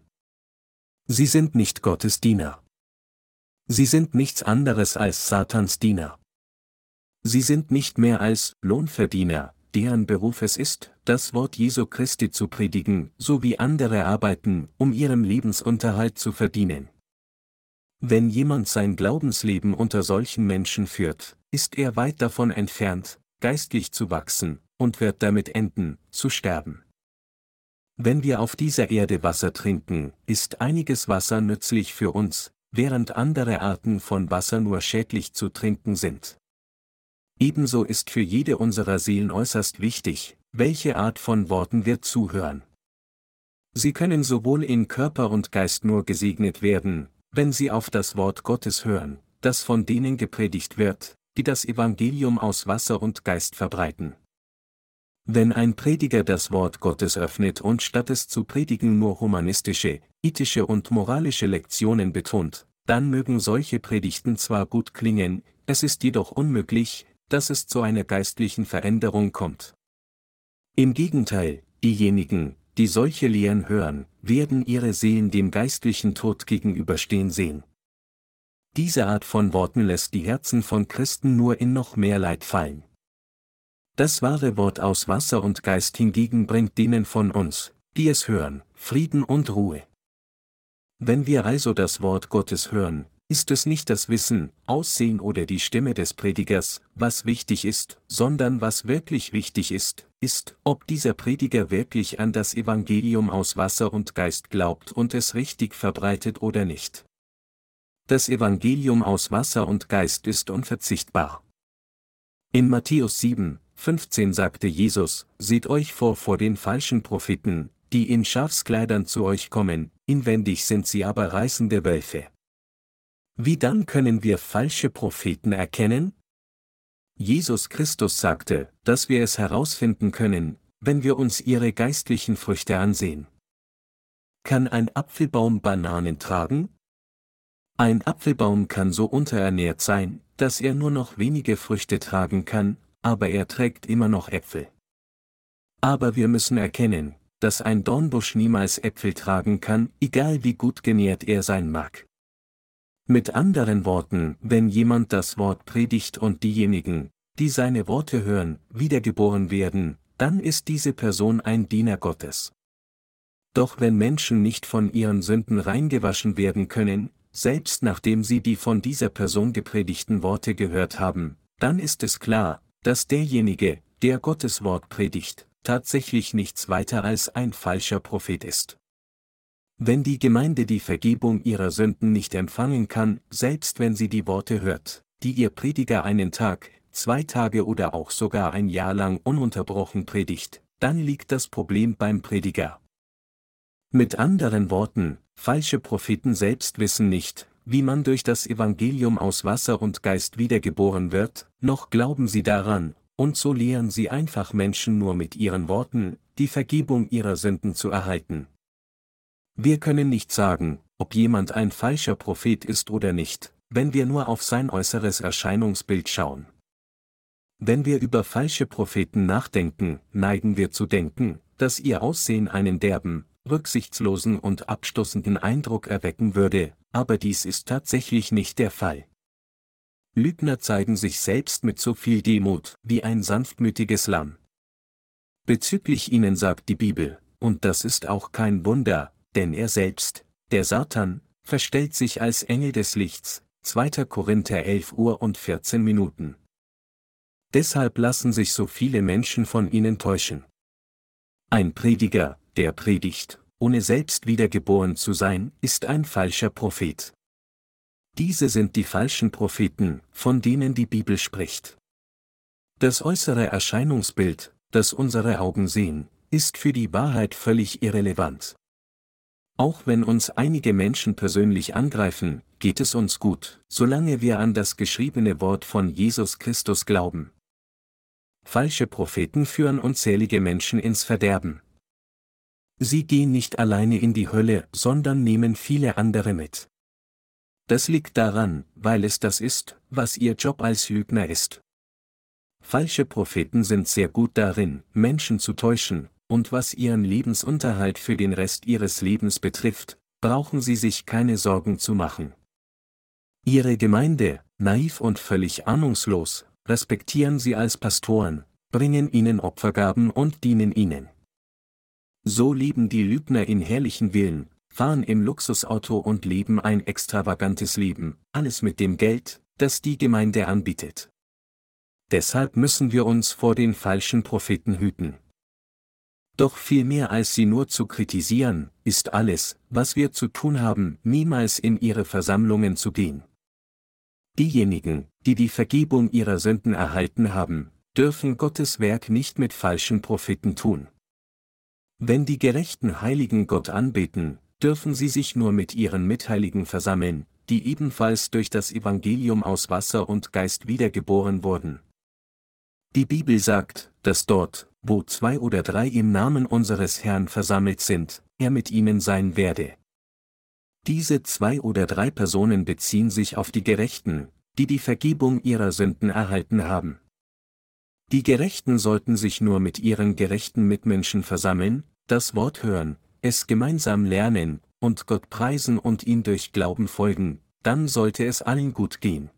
Sie sind nicht Gottes Diener. Sie sind nichts anderes als Satans Diener. Sie sind nicht mehr als Lohnverdiener, deren Beruf es ist, das Wort Jesu Christi zu predigen, so wie andere arbeiten, um ihrem Lebensunterhalt zu verdienen. Wenn jemand sein Glaubensleben unter solchen Menschen führt, ist er weit davon entfernt, geistlich zu wachsen, und wird damit enden, zu sterben. Wenn wir auf dieser Erde Wasser trinken, ist einiges Wasser nützlich für uns, während andere Arten von Wasser nur schädlich zu trinken sind. Ebenso ist für jede unserer Seelen äußerst wichtig, welche Art von Worten wir zuhören. Sie können sowohl in Körper und Geist nur gesegnet werden, wenn sie auf das Wort Gottes hören, das von denen gepredigt wird, die das Evangelium aus Wasser und Geist verbreiten. Wenn ein Prediger das Wort Gottes öffnet und statt es zu predigen nur humanistische, ethische und moralische Lektionen betont, dann mögen solche Predigten zwar gut klingen, es ist jedoch unmöglich, dass es zu einer geistlichen Veränderung kommt. Im Gegenteil, diejenigen, die solche Lehren hören, werden ihre Seelen dem geistlichen Tod gegenüberstehen sehen. Diese Art von Worten lässt die Herzen von Christen nur in noch mehr Leid fallen. Das wahre Wort aus Wasser und Geist hingegen bringt denen von uns, die es hören, Frieden und Ruhe. Wenn wir also das Wort Gottes hören, ist es nicht das Wissen, Aussehen oder die Stimme des Predigers, was wichtig ist, sondern was wirklich wichtig ist, ist, ob dieser Prediger wirklich an das Evangelium aus Wasser und Geist glaubt und es richtig verbreitet oder nicht. Das Evangelium aus Wasser und Geist ist unverzichtbar. In Matthäus 7, 15 sagte Jesus, Seht euch vor vor den falschen Propheten, die in Schafskleidern zu euch kommen, inwendig sind sie aber reißende Wölfe. Wie dann können wir falsche Propheten erkennen? Jesus Christus sagte, dass wir es herausfinden können, wenn wir uns ihre geistlichen Früchte ansehen. Kann ein Apfelbaum Bananen tragen? Ein Apfelbaum kann so unterernährt sein, dass er nur noch wenige Früchte tragen kann, aber er trägt immer noch Äpfel. Aber wir müssen erkennen, dass ein Dornbusch niemals Äpfel tragen kann, egal wie gut genährt er sein mag. Mit anderen Worten, wenn jemand das Wort predigt und diejenigen, die seine Worte hören, wiedergeboren werden, dann ist diese Person ein Diener Gottes. Doch wenn Menschen nicht von ihren Sünden reingewaschen werden können, selbst nachdem sie die von dieser Person gepredigten Worte gehört haben, dann ist es klar, dass derjenige, der Gottes Wort predigt, tatsächlich nichts weiter als ein falscher Prophet ist. Wenn die Gemeinde die Vergebung ihrer Sünden nicht empfangen kann, selbst wenn sie die Worte hört, die ihr Prediger einen Tag, zwei Tage oder auch sogar ein Jahr lang ununterbrochen predigt, dann liegt das Problem beim Prediger. Mit anderen Worten, falsche Propheten selbst wissen nicht, wie man durch das Evangelium aus Wasser und Geist wiedergeboren wird, noch glauben sie daran, und so lehren sie einfach Menschen nur mit ihren Worten, die Vergebung ihrer Sünden zu erhalten. Wir können nicht sagen, ob jemand ein falscher Prophet ist oder nicht, wenn wir nur auf sein äußeres Erscheinungsbild schauen. Wenn wir über falsche Propheten nachdenken, neigen wir zu denken, dass ihr Aussehen einen derben, rücksichtslosen und abstoßenden Eindruck erwecken würde, aber dies ist tatsächlich nicht der Fall. Lügner zeigen sich selbst mit so viel Demut wie ein sanftmütiges Lamm. Bezüglich ihnen sagt die Bibel, und das ist auch kein Wunder, denn er selbst, der Satan, verstellt sich als Engel des Lichts, 2. Korinther 11 Uhr und 14 Minuten. Deshalb lassen sich so viele Menschen von ihnen täuschen. Ein Prediger, der predigt, ohne selbst wiedergeboren zu sein, ist ein falscher Prophet. Diese sind die falschen Propheten, von denen die Bibel spricht. Das äußere Erscheinungsbild, das unsere Augen sehen, ist für die Wahrheit völlig irrelevant. Auch wenn uns einige Menschen persönlich angreifen, geht es uns gut, solange wir an das geschriebene Wort von Jesus Christus glauben. Falsche Propheten führen unzählige Menschen ins Verderben. Sie gehen nicht alleine in die Hölle, sondern nehmen viele andere mit. Das liegt daran, weil es das ist, was ihr Job als Lügner ist. Falsche Propheten sind sehr gut darin, Menschen zu täuschen, und was ihren Lebensunterhalt für den Rest ihres Lebens betrifft, brauchen sie sich keine Sorgen zu machen. Ihre Gemeinde, naiv und völlig ahnungslos, respektieren sie als Pastoren, bringen ihnen Opfergaben und dienen ihnen. So leben die Lügner in herrlichen Villen, fahren im Luxusauto und leben ein extravagantes Leben, alles mit dem Geld, das die Gemeinde anbietet. Deshalb müssen wir uns vor den falschen Propheten hüten. Doch viel mehr als sie nur zu kritisieren, ist alles, was wir zu tun haben, niemals in ihre Versammlungen zu gehen. Diejenigen, die die Vergebung ihrer Sünden erhalten haben, dürfen Gottes Werk nicht mit falschen Propheten tun. Wenn die gerechten Heiligen Gott anbeten, dürfen sie sich nur mit ihren Mitheiligen versammeln, die ebenfalls durch das Evangelium aus Wasser und Geist wiedergeboren wurden. Die Bibel sagt, dass dort, wo zwei oder drei im Namen unseres Herrn versammelt sind, er mit ihnen sein werde. Diese zwei oder drei Personen beziehen sich auf die Gerechten, die die Vergebung ihrer Sünden erhalten haben. Die Gerechten sollten sich nur mit ihren gerechten Mitmenschen versammeln, das Wort hören, es gemeinsam lernen, und Gott preisen und ihm durch Glauben folgen, dann sollte es allen gut gehen.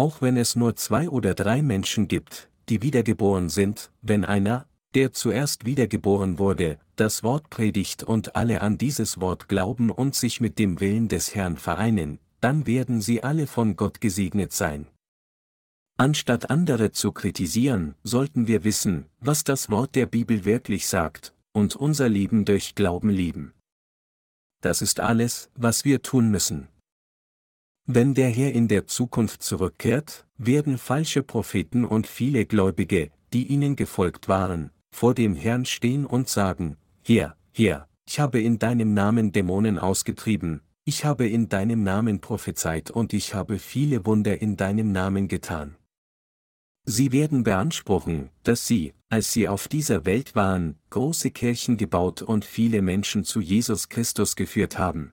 Auch wenn es nur zwei oder drei Menschen gibt, die wiedergeboren sind, wenn einer, der zuerst wiedergeboren wurde, das Wort predigt und alle an dieses Wort glauben und sich mit dem Willen des Herrn vereinen, dann werden sie alle von Gott gesegnet sein. Anstatt andere zu kritisieren, sollten wir wissen, was das Wort der Bibel wirklich sagt, und unser Leben durch Glauben lieben. Das ist alles, was wir tun müssen. Wenn der Herr in der Zukunft zurückkehrt, werden falsche Propheten und viele Gläubige, die ihnen gefolgt waren, vor dem Herrn stehen und sagen, Herr, Herr, ich habe in deinem Namen Dämonen ausgetrieben, ich habe in deinem Namen prophezeit und ich habe viele Wunder in deinem Namen getan. Sie werden beanspruchen, dass sie, als sie auf dieser Welt waren, große Kirchen gebaut und viele Menschen zu Jesus Christus geführt haben.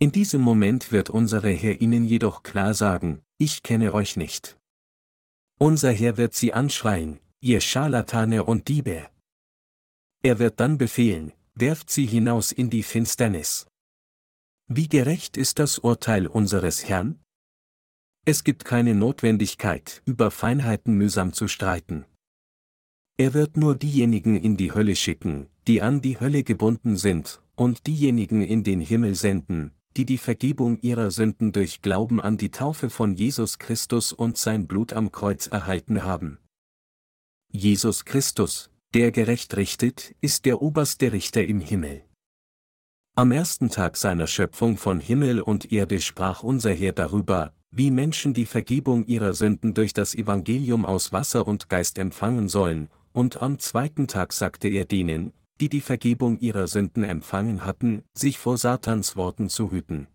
In diesem Moment wird unsere Herr ihnen jedoch klar sagen, ich kenne euch nicht. Unser Herr wird sie anschreien, ihr Scharlatane und Diebe. Er wird dann befehlen, werft sie hinaus in die Finsternis. Wie gerecht ist das Urteil unseres Herrn? Es gibt keine Notwendigkeit, über Feinheiten mühsam zu streiten. Er wird nur diejenigen in die Hölle schicken, die an die Hölle gebunden sind, und diejenigen in den Himmel senden, die die Vergebung ihrer Sünden durch Glauben an die Taufe von Jesus Christus und sein Blut am Kreuz erhalten haben. Jesus Christus, der gerecht richtet, ist der oberste Richter im Himmel. Am ersten Tag seiner Schöpfung von Himmel und Erde sprach unser Herr darüber, wie Menschen die Vergebung ihrer Sünden durch das Evangelium aus Wasser und Geist empfangen sollen, und am zweiten Tag sagte er denen, die die Vergebung ihrer Sünden empfangen hatten, sich vor Satans Worten zu hüten.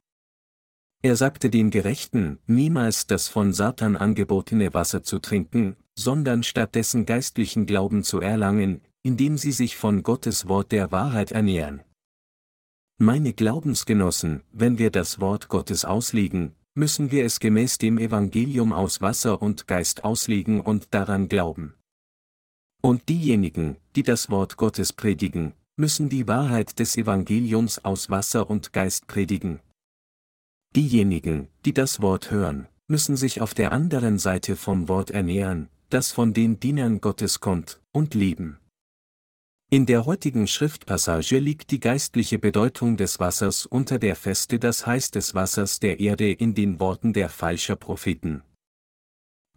Er sagte den Gerechten, niemals das von Satan angebotene Wasser zu trinken, sondern stattdessen geistlichen Glauben zu erlangen, indem sie sich von Gottes Wort der Wahrheit ernähren. Meine Glaubensgenossen, wenn wir das Wort Gottes auslegen, müssen wir es gemäß dem Evangelium aus Wasser und Geist auslegen und daran glauben. Und diejenigen, die das Wort Gottes predigen, müssen die Wahrheit des Evangeliums aus Wasser und Geist predigen. Diejenigen, die das Wort hören, müssen sich auf der anderen Seite vom Wort ernähren, das von den Dienern Gottes kommt, und leben. In der heutigen Schriftpassage liegt die geistliche Bedeutung des Wassers unter der Feste das Heiß des Wassers der Erde in den Worten der falscher Propheten.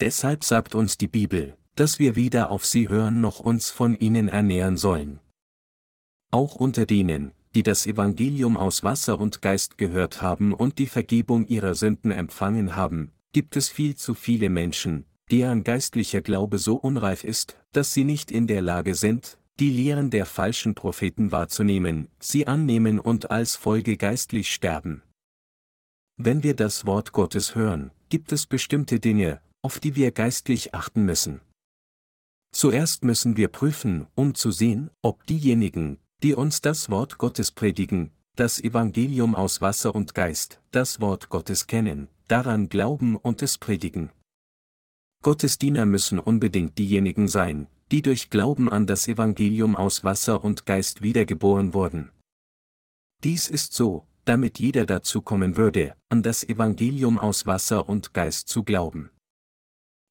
Deshalb sagt uns die Bibel, dass wir weder auf sie hören noch uns von ihnen ernähren sollen. Auch unter denen, die das Evangelium aus Wasser und Geist gehört haben und die Vergebung ihrer Sünden empfangen haben, gibt es viel zu viele Menschen, deren geistlicher Glaube so unreif ist, dass sie nicht in der Lage sind, die Lehren der falschen Propheten wahrzunehmen, sie annehmen und als Folge geistlich sterben. Wenn wir das Wort Gottes hören, gibt es bestimmte Dinge, auf die wir geistlich achten müssen. Zuerst müssen wir prüfen, um zu sehen, ob diejenigen, die uns das Wort Gottes predigen, das Evangelium aus Wasser und Geist, das Wort Gottes kennen, daran glauben und es predigen. Gottes Diener müssen unbedingt diejenigen sein, die durch Glauben an das Evangelium aus Wasser und Geist wiedergeboren wurden. Dies ist so, damit jeder dazu kommen würde, an das Evangelium aus Wasser und Geist zu glauben.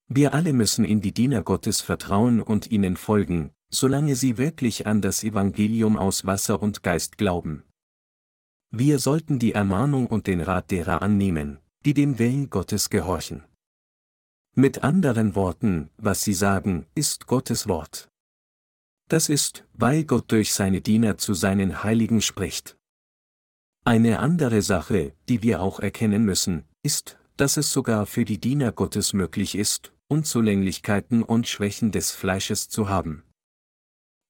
Wir alle müssen in die Diener Gottes vertrauen und ihnen folgen, solange sie wirklich an das Evangelium aus Wasser und Geist glauben. Wir sollten die Ermahnung und den Rat derer annehmen, die dem Willen Gottes gehorchen. Mit anderen Worten, was sie sagen, ist Gottes Wort. Das ist, weil Gott durch seine Diener zu seinen Heiligen spricht. Eine andere Sache, die wir auch erkennen müssen, ist, dass es sogar für die Diener Gottes möglich ist, Unzulänglichkeiten und Schwächen des Fleisches zu haben.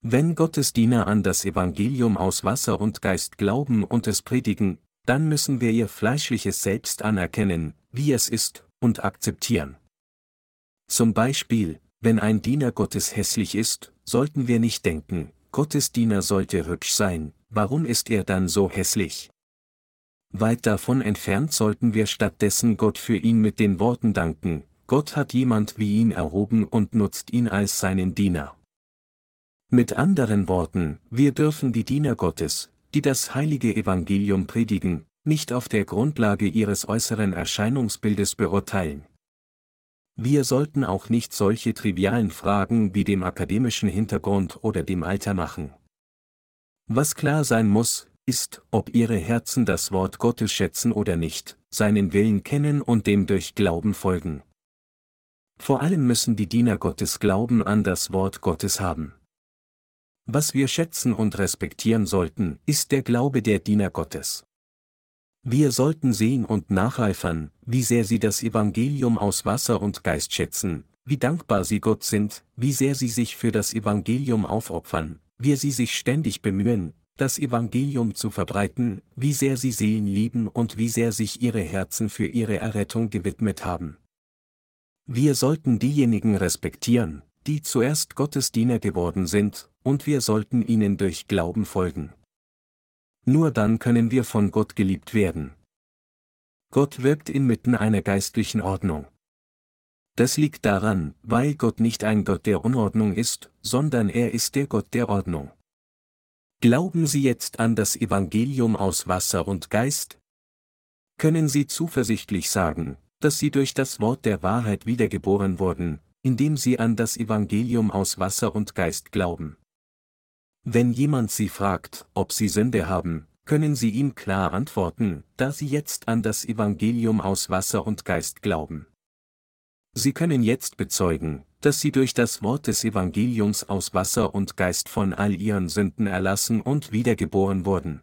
Wenn Gottes Diener an das Evangelium aus Wasser und Geist glauben und es predigen, dann müssen wir ihr fleischliches Selbst anerkennen, wie es ist, und akzeptieren. Zum Beispiel, wenn ein Diener Gottes hässlich ist, sollten wir nicht denken, Gottes Diener sollte hübsch sein, warum ist er dann so hässlich? Weit davon entfernt sollten wir stattdessen Gott für ihn mit den Worten danken, Gott hat jemand wie ihn erhoben und nutzt ihn als seinen Diener. Mit anderen Worten, wir dürfen die Diener Gottes, die das heilige Evangelium predigen, nicht auf der Grundlage ihres äußeren Erscheinungsbildes beurteilen. Wir sollten auch nicht solche trivialen Fragen wie dem akademischen Hintergrund oder dem Alter machen. Was klar sein muss, ist, ob ihre Herzen das Wort Gottes schätzen oder nicht, seinen Willen kennen und dem durch Glauben folgen. Vor allem müssen die Diener Gottes Glauben an das Wort Gottes haben. Was wir schätzen und respektieren sollten, ist der Glaube der Diener Gottes. Wir sollten sehen und nacheifern, wie sehr sie das Evangelium aus Wasser und Geist schätzen, wie dankbar sie Gott sind, wie sehr sie sich für das Evangelium aufopfern, wie sie sich ständig bemühen, das Evangelium zu verbreiten, wie sehr sie Seelen lieben und wie sehr sich ihre Herzen für ihre Errettung gewidmet haben. Wir sollten diejenigen respektieren, die zuerst Gottes Diener geworden sind, und wir sollten ihnen durch Glauben folgen. Nur dann können wir von Gott geliebt werden. Gott wirkt inmitten einer geistlichen Ordnung. Das liegt daran, weil Gott nicht ein Gott der Unordnung ist, sondern er ist der Gott der Ordnung. Glauben Sie jetzt an das Evangelium aus Wasser und Geist? Können Sie zuversichtlich sagen, dass Sie durch das Wort der Wahrheit wiedergeboren wurden, indem Sie an das Evangelium aus Wasser und Geist glauben? Wenn jemand Sie fragt, ob Sie Sünde haben, können Sie ihm klar antworten, da Sie jetzt an das Evangelium aus Wasser und Geist glauben. Sie können jetzt bezeugen, dass Sie durch das Wort des Evangeliums aus Wasser und Geist von all Ihren Sünden erlassen und wiedergeboren wurden.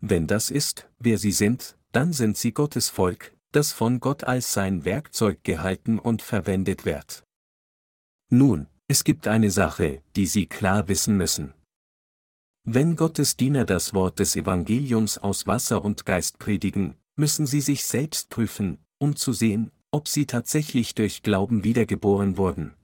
Wenn das ist, wer Sie sind, dann sind Sie Gottes Volk, das von Gott als sein Werkzeug gehalten und verwendet wird. Nun, es gibt eine Sache, die Sie klar wissen müssen. Wenn Gottes Diener das Wort des Evangeliums aus Wasser und Geist predigen, müssen sie sich selbst prüfen, um zu sehen, ob sie tatsächlich durch Glauben wiedergeboren wurden.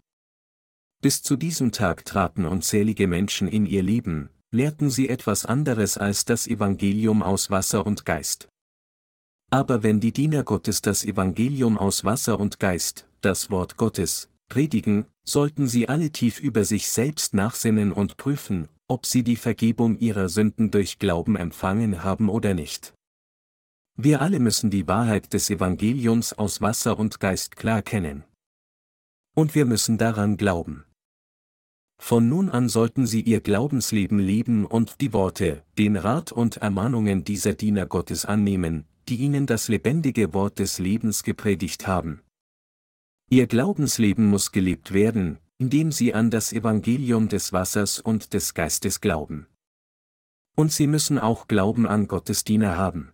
Bis zu diesem Tag traten unzählige Menschen in ihr Leben, lehrten sie etwas anderes als das Evangelium aus Wasser und Geist. Aber wenn die Diener Gottes das Evangelium aus Wasser und Geist, das Wort Gottes, predigen, sollten sie alle tief über sich selbst nachsinnen und prüfen, ob sie die Vergebung ihrer Sünden durch Glauben empfangen haben oder nicht. Wir alle müssen die Wahrheit des Evangeliums aus Wasser und Geist klar kennen. Und wir müssen daran glauben. Von nun an sollten sie ihr Glaubensleben leben und die Worte, den Rat und Ermahnungen dieser Diener Gottes annehmen, die ihnen das lebendige Wort des Lebens gepredigt haben. Ihr Glaubensleben muss gelebt werden, indem sie an das Evangelium des Wassers und des Geistes glauben. Und sie müssen auch Glauben an Gottes Diener haben.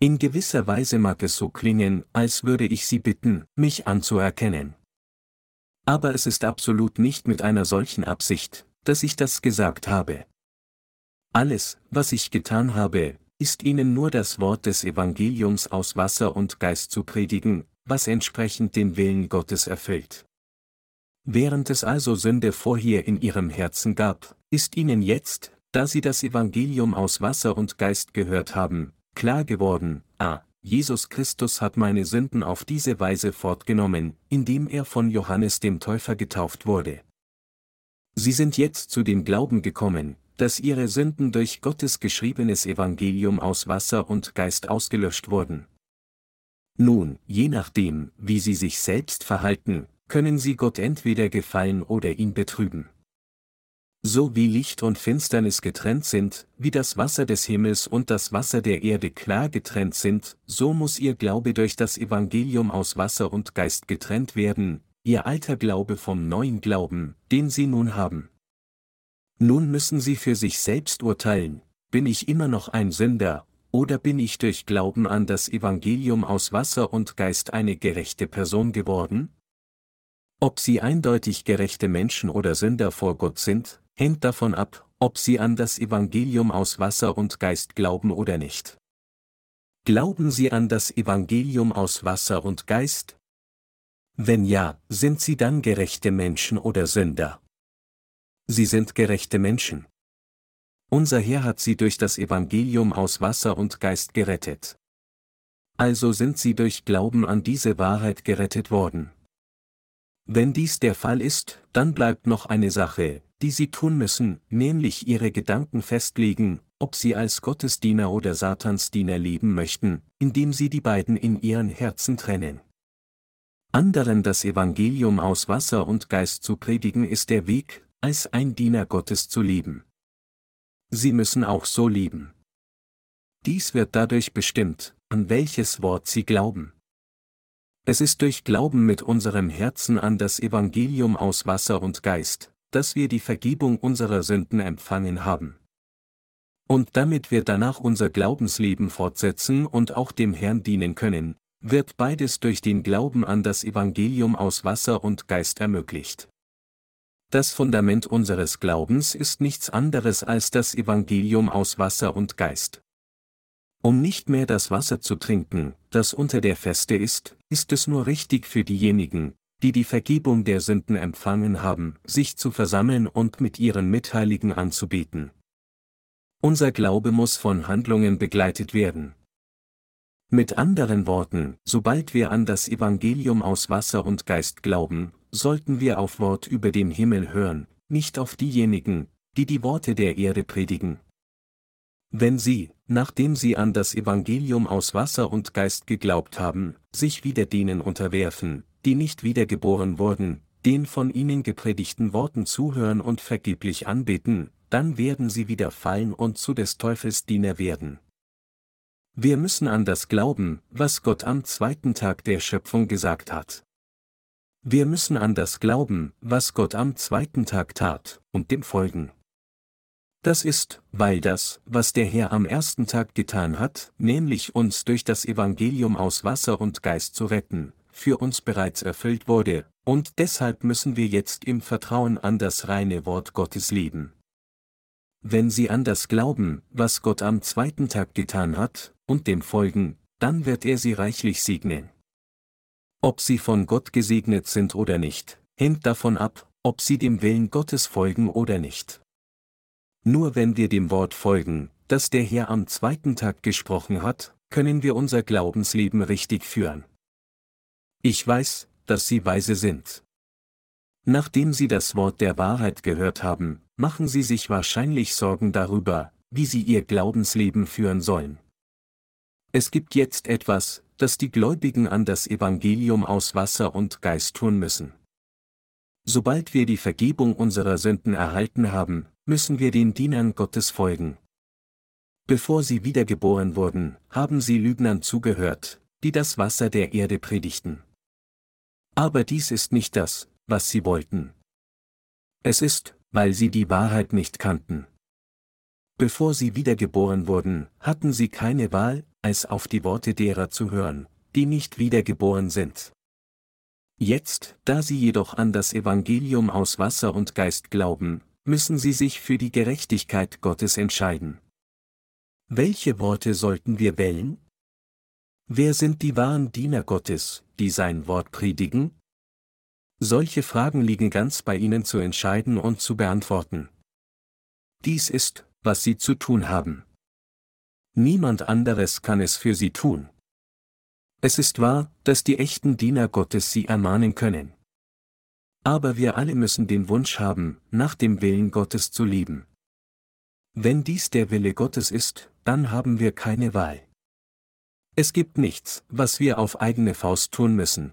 In gewisser Weise mag es so klingen, als würde ich Sie bitten, mich anzuerkennen. Aber es ist absolut nicht mit einer solchen Absicht, dass ich das gesagt habe. Alles, was ich getan habe, ist Ihnen nur das Wort des Evangeliums aus Wasser und Geist zu predigen, was entsprechend den Willen Gottes erfüllt. Während es also Sünde vorher in ihrem Herzen gab, ist ihnen jetzt, da sie das Evangelium aus Wasser und Geist gehört haben, klar geworden, ah, Jesus Christus hat meine Sünden auf diese Weise fortgenommen, indem er von Johannes dem Täufer getauft wurde. Sie sind jetzt zu dem Glauben gekommen, dass ihre Sünden durch Gottes geschriebenes Evangelium aus Wasser und Geist ausgelöscht wurden. Nun, je nachdem, wie sie sich selbst verhalten, können sie Gott entweder gefallen oder ihn betrüben. So wie Licht und Finsternis getrennt sind, wie das Wasser des Himmels und das Wasser der Erde klar getrennt sind, so muss ihr Glaube durch das Evangelium aus Wasser und Geist getrennt werden, ihr alter Glaube vom neuen Glauben, den sie nun haben. Nun müssen sie für sich selbst urteilen, bin ich immer noch ein Sünder, oder bin ich durch Glauben an das Evangelium aus Wasser und Geist eine gerechte Person geworden? Ob sie eindeutig gerechte Menschen oder Sünder vor Gott sind, hängt davon ab, ob sie an das Evangelium aus Wasser und Geist glauben oder nicht. Glauben sie an das Evangelium aus Wasser und Geist? Wenn ja, sind sie dann gerechte Menschen oder Sünder? Sie sind gerechte Menschen. Unser Herr hat sie durch das Evangelium aus Wasser und Geist gerettet. Also sind sie durch Glauben an diese Wahrheit gerettet worden. Wenn dies der Fall ist, dann bleibt noch eine Sache, die sie tun müssen, nämlich ihre Gedanken festlegen, ob sie als Gottesdiener oder Satansdiener leben möchten, indem sie die beiden in ihren Herzen trennen. Anderen das Evangelium aus Wasser und Geist zu predigen ist der Weg, als ein Diener Gottes zu leben. Sie müssen auch so leben. Dies wird dadurch bestimmt, an welches Wort sie glauben. Es ist durch Glauben mit unserem Herzen an das Evangelium aus Wasser und Geist, dass wir die Vergebung unserer Sünden empfangen haben. Und damit wir danach unser Glaubensleben fortsetzen und auch dem Herrn dienen können, wird beides durch den Glauben an das Evangelium aus Wasser und Geist ermöglicht. Das Fundament unseres Glaubens ist nichts anderes als das Evangelium aus Wasser und Geist. Um nicht mehr das Wasser zu trinken, das unter der Feste ist, ist es nur richtig für diejenigen, die die Vergebung der Sünden empfangen haben, sich zu versammeln und mit ihren Mitheiligen anzubeten. Unser Glaube muss von Handlungen begleitet werden. Mit anderen Worten, sobald wir an das Evangelium aus Wasser und Geist glauben, sollten wir auf Wort über dem Himmel hören, nicht auf diejenigen, die die Worte der Erde predigen. Wenn sie, nachdem sie an das Evangelium aus Wasser und Geist geglaubt haben, sich wieder denen unterwerfen, die nicht wiedergeboren wurden, den von ihnen gepredigten Worten zuhören und vergeblich anbeten, dann werden sie wieder fallen und zu des Teufels Diener werden. Wir müssen an das glauben, was Gott am zweiten Tag der Schöpfung gesagt hat. Wir müssen an das glauben, was Gott am zweiten Tag tat, und dem folgen. Das ist, weil das, was der Herr am ersten Tag getan hat, nämlich uns durch das Evangelium aus Wasser und Geist zu retten, für uns bereits erfüllt wurde, und deshalb müssen wir jetzt im Vertrauen an das reine Wort Gottes leben. Wenn Sie an das glauben, was Gott am zweiten Tag getan hat, und dem folgen, dann wird er Sie reichlich segnen. Ob Sie von Gott gesegnet sind oder nicht, hängt davon ab, ob Sie dem Willen Gottes folgen oder nicht. Nur wenn wir dem Wort folgen, das der Herr am zweiten Tag gesprochen hat, können wir unser Glaubensleben richtig führen. Ich weiß, dass Sie weise sind. Nachdem Sie das Wort der Wahrheit gehört haben, machen Sie sich wahrscheinlich Sorgen darüber, wie Sie Ihr Glaubensleben führen sollen. Es gibt jetzt etwas, das die Gläubigen an das Evangelium aus Wasser und Geist tun müssen. Sobald wir die Vergebung unserer Sünden erhalten haben, müssen wir den Dienern Gottes folgen. Bevor sie wiedergeboren wurden, haben sie Lügnern zugehört, die das Wasser der Erde predigten. Aber dies ist nicht das, was sie wollten. Es ist, weil sie die Wahrheit nicht kannten. Bevor sie wiedergeboren wurden, hatten sie keine Wahl, als auf die Worte derer zu hören, die nicht wiedergeboren sind. Jetzt, da sie jedoch an das Evangelium aus Wasser und Geist glauben, müssen sie sich für die Gerechtigkeit Gottes entscheiden. Welche Worte sollten wir wählen? Wer sind die wahren Diener Gottes, die sein Wort predigen? Solche Fragen liegen ganz bei Ihnen zu entscheiden und zu beantworten. Dies ist, was Sie zu tun haben. Niemand anderes kann es für Sie tun. Es ist wahr, dass die echten Diener Gottes Sie ermahnen können. Aber wir alle müssen den Wunsch haben, nach dem Willen Gottes zu leben. Wenn dies der Wille Gottes ist, dann haben wir keine Wahl. Es gibt nichts, was wir auf eigene Faust tun müssen.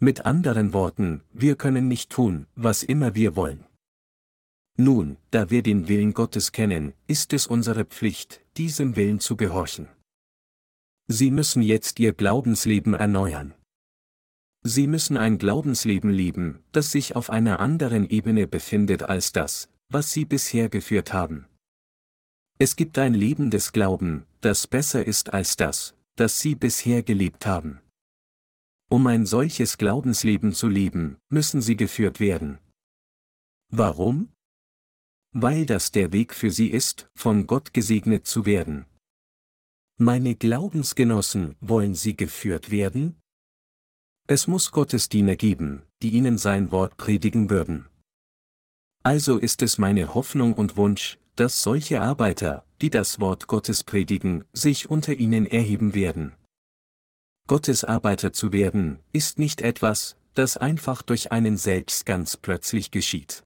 Mit anderen Worten, wir können nicht tun, was immer wir wollen. Nun, da wir den Willen Gottes kennen, ist es unsere Pflicht, diesem Willen zu gehorchen. Sie müssen jetzt Ihr Glaubensleben erneuern. Sie müssen ein Glaubensleben leben, das sich auf einer anderen Ebene befindet als das, was Sie bisher geführt haben. Es gibt ein Leben des Glauben, das besser ist als das, das Sie bisher gelebt haben. Um ein solches Glaubensleben zu leben, müssen Sie geführt werden. Warum? Weil das der Weg für Sie ist, von Gott gesegnet zu werden. Meine Glaubensgenossen, wollen Sie geführt werden? Es muss Gottesdiener geben, die ihnen sein Wort predigen würden. Also ist es meine Hoffnung und Wunsch, dass solche Arbeiter, die das Wort Gottes predigen, sich unter ihnen erheben werden. Gottes Arbeiter zu werden, ist nicht etwas, das einfach durch einen selbst ganz plötzlich geschieht.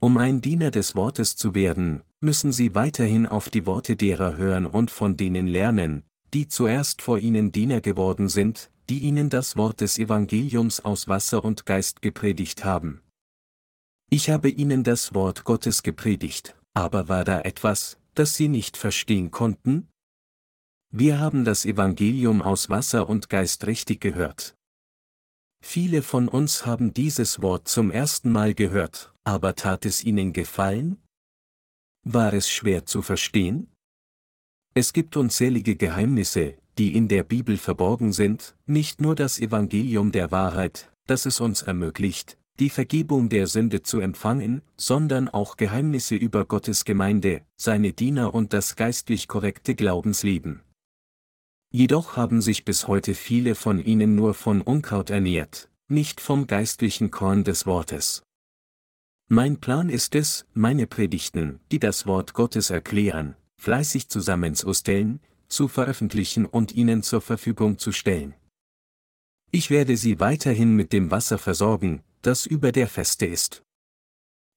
Um ein Diener des Wortes zu werden, müssen Sie weiterhin auf die Worte derer hören und von denen lernen, die zuerst vor Ihnen Diener geworden sind, die Ihnen das Wort des Evangeliums aus Wasser und Geist gepredigt haben. Ich habe Ihnen das Wort Gottes gepredigt, aber war da etwas, das Sie nicht verstehen konnten? Wir haben das Evangelium aus Wasser und Geist richtig gehört. Viele von uns haben dieses Wort zum ersten Mal gehört, aber tat es ihnen gefallen? War es schwer zu verstehen? Es gibt unzählige Geheimnisse, die in der Bibel verborgen sind, nicht nur das Evangelium der Wahrheit, das es uns ermöglicht, die Vergebung der Sünde zu empfangen, sondern auch Geheimnisse über Gottes Gemeinde, seine Diener und das geistlich korrekte Glaubensleben. Jedoch haben sich bis heute viele von ihnen nur von Unkraut ernährt, nicht vom geistlichen Korn des Wortes. Mein Plan ist es, meine Predigten, die das Wort Gottes erklären, fleißig zusammenzustellen, zu veröffentlichen und ihnen zur Verfügung zu stellen. Ich werde sie weiterhin mit dem Wasser versorgen, das über der Feste ist.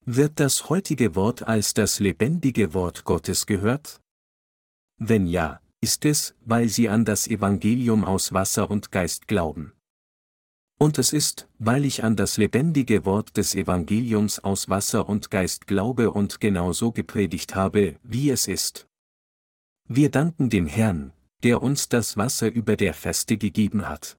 Wird das heutige Wort als das lebendige Wort Gottes gehört? Wenn ja, ist es, weil sie an das Evangelium aus Wasser und Geist glauben. Und es ist, weil ich an das lebendige Wort des Evangeliums aus Wasser und Geist glaube und genauso gepredigt habe, wie es ist. Wir danken dem Herrn, der uns das Wasser über der Feste gegeben hat.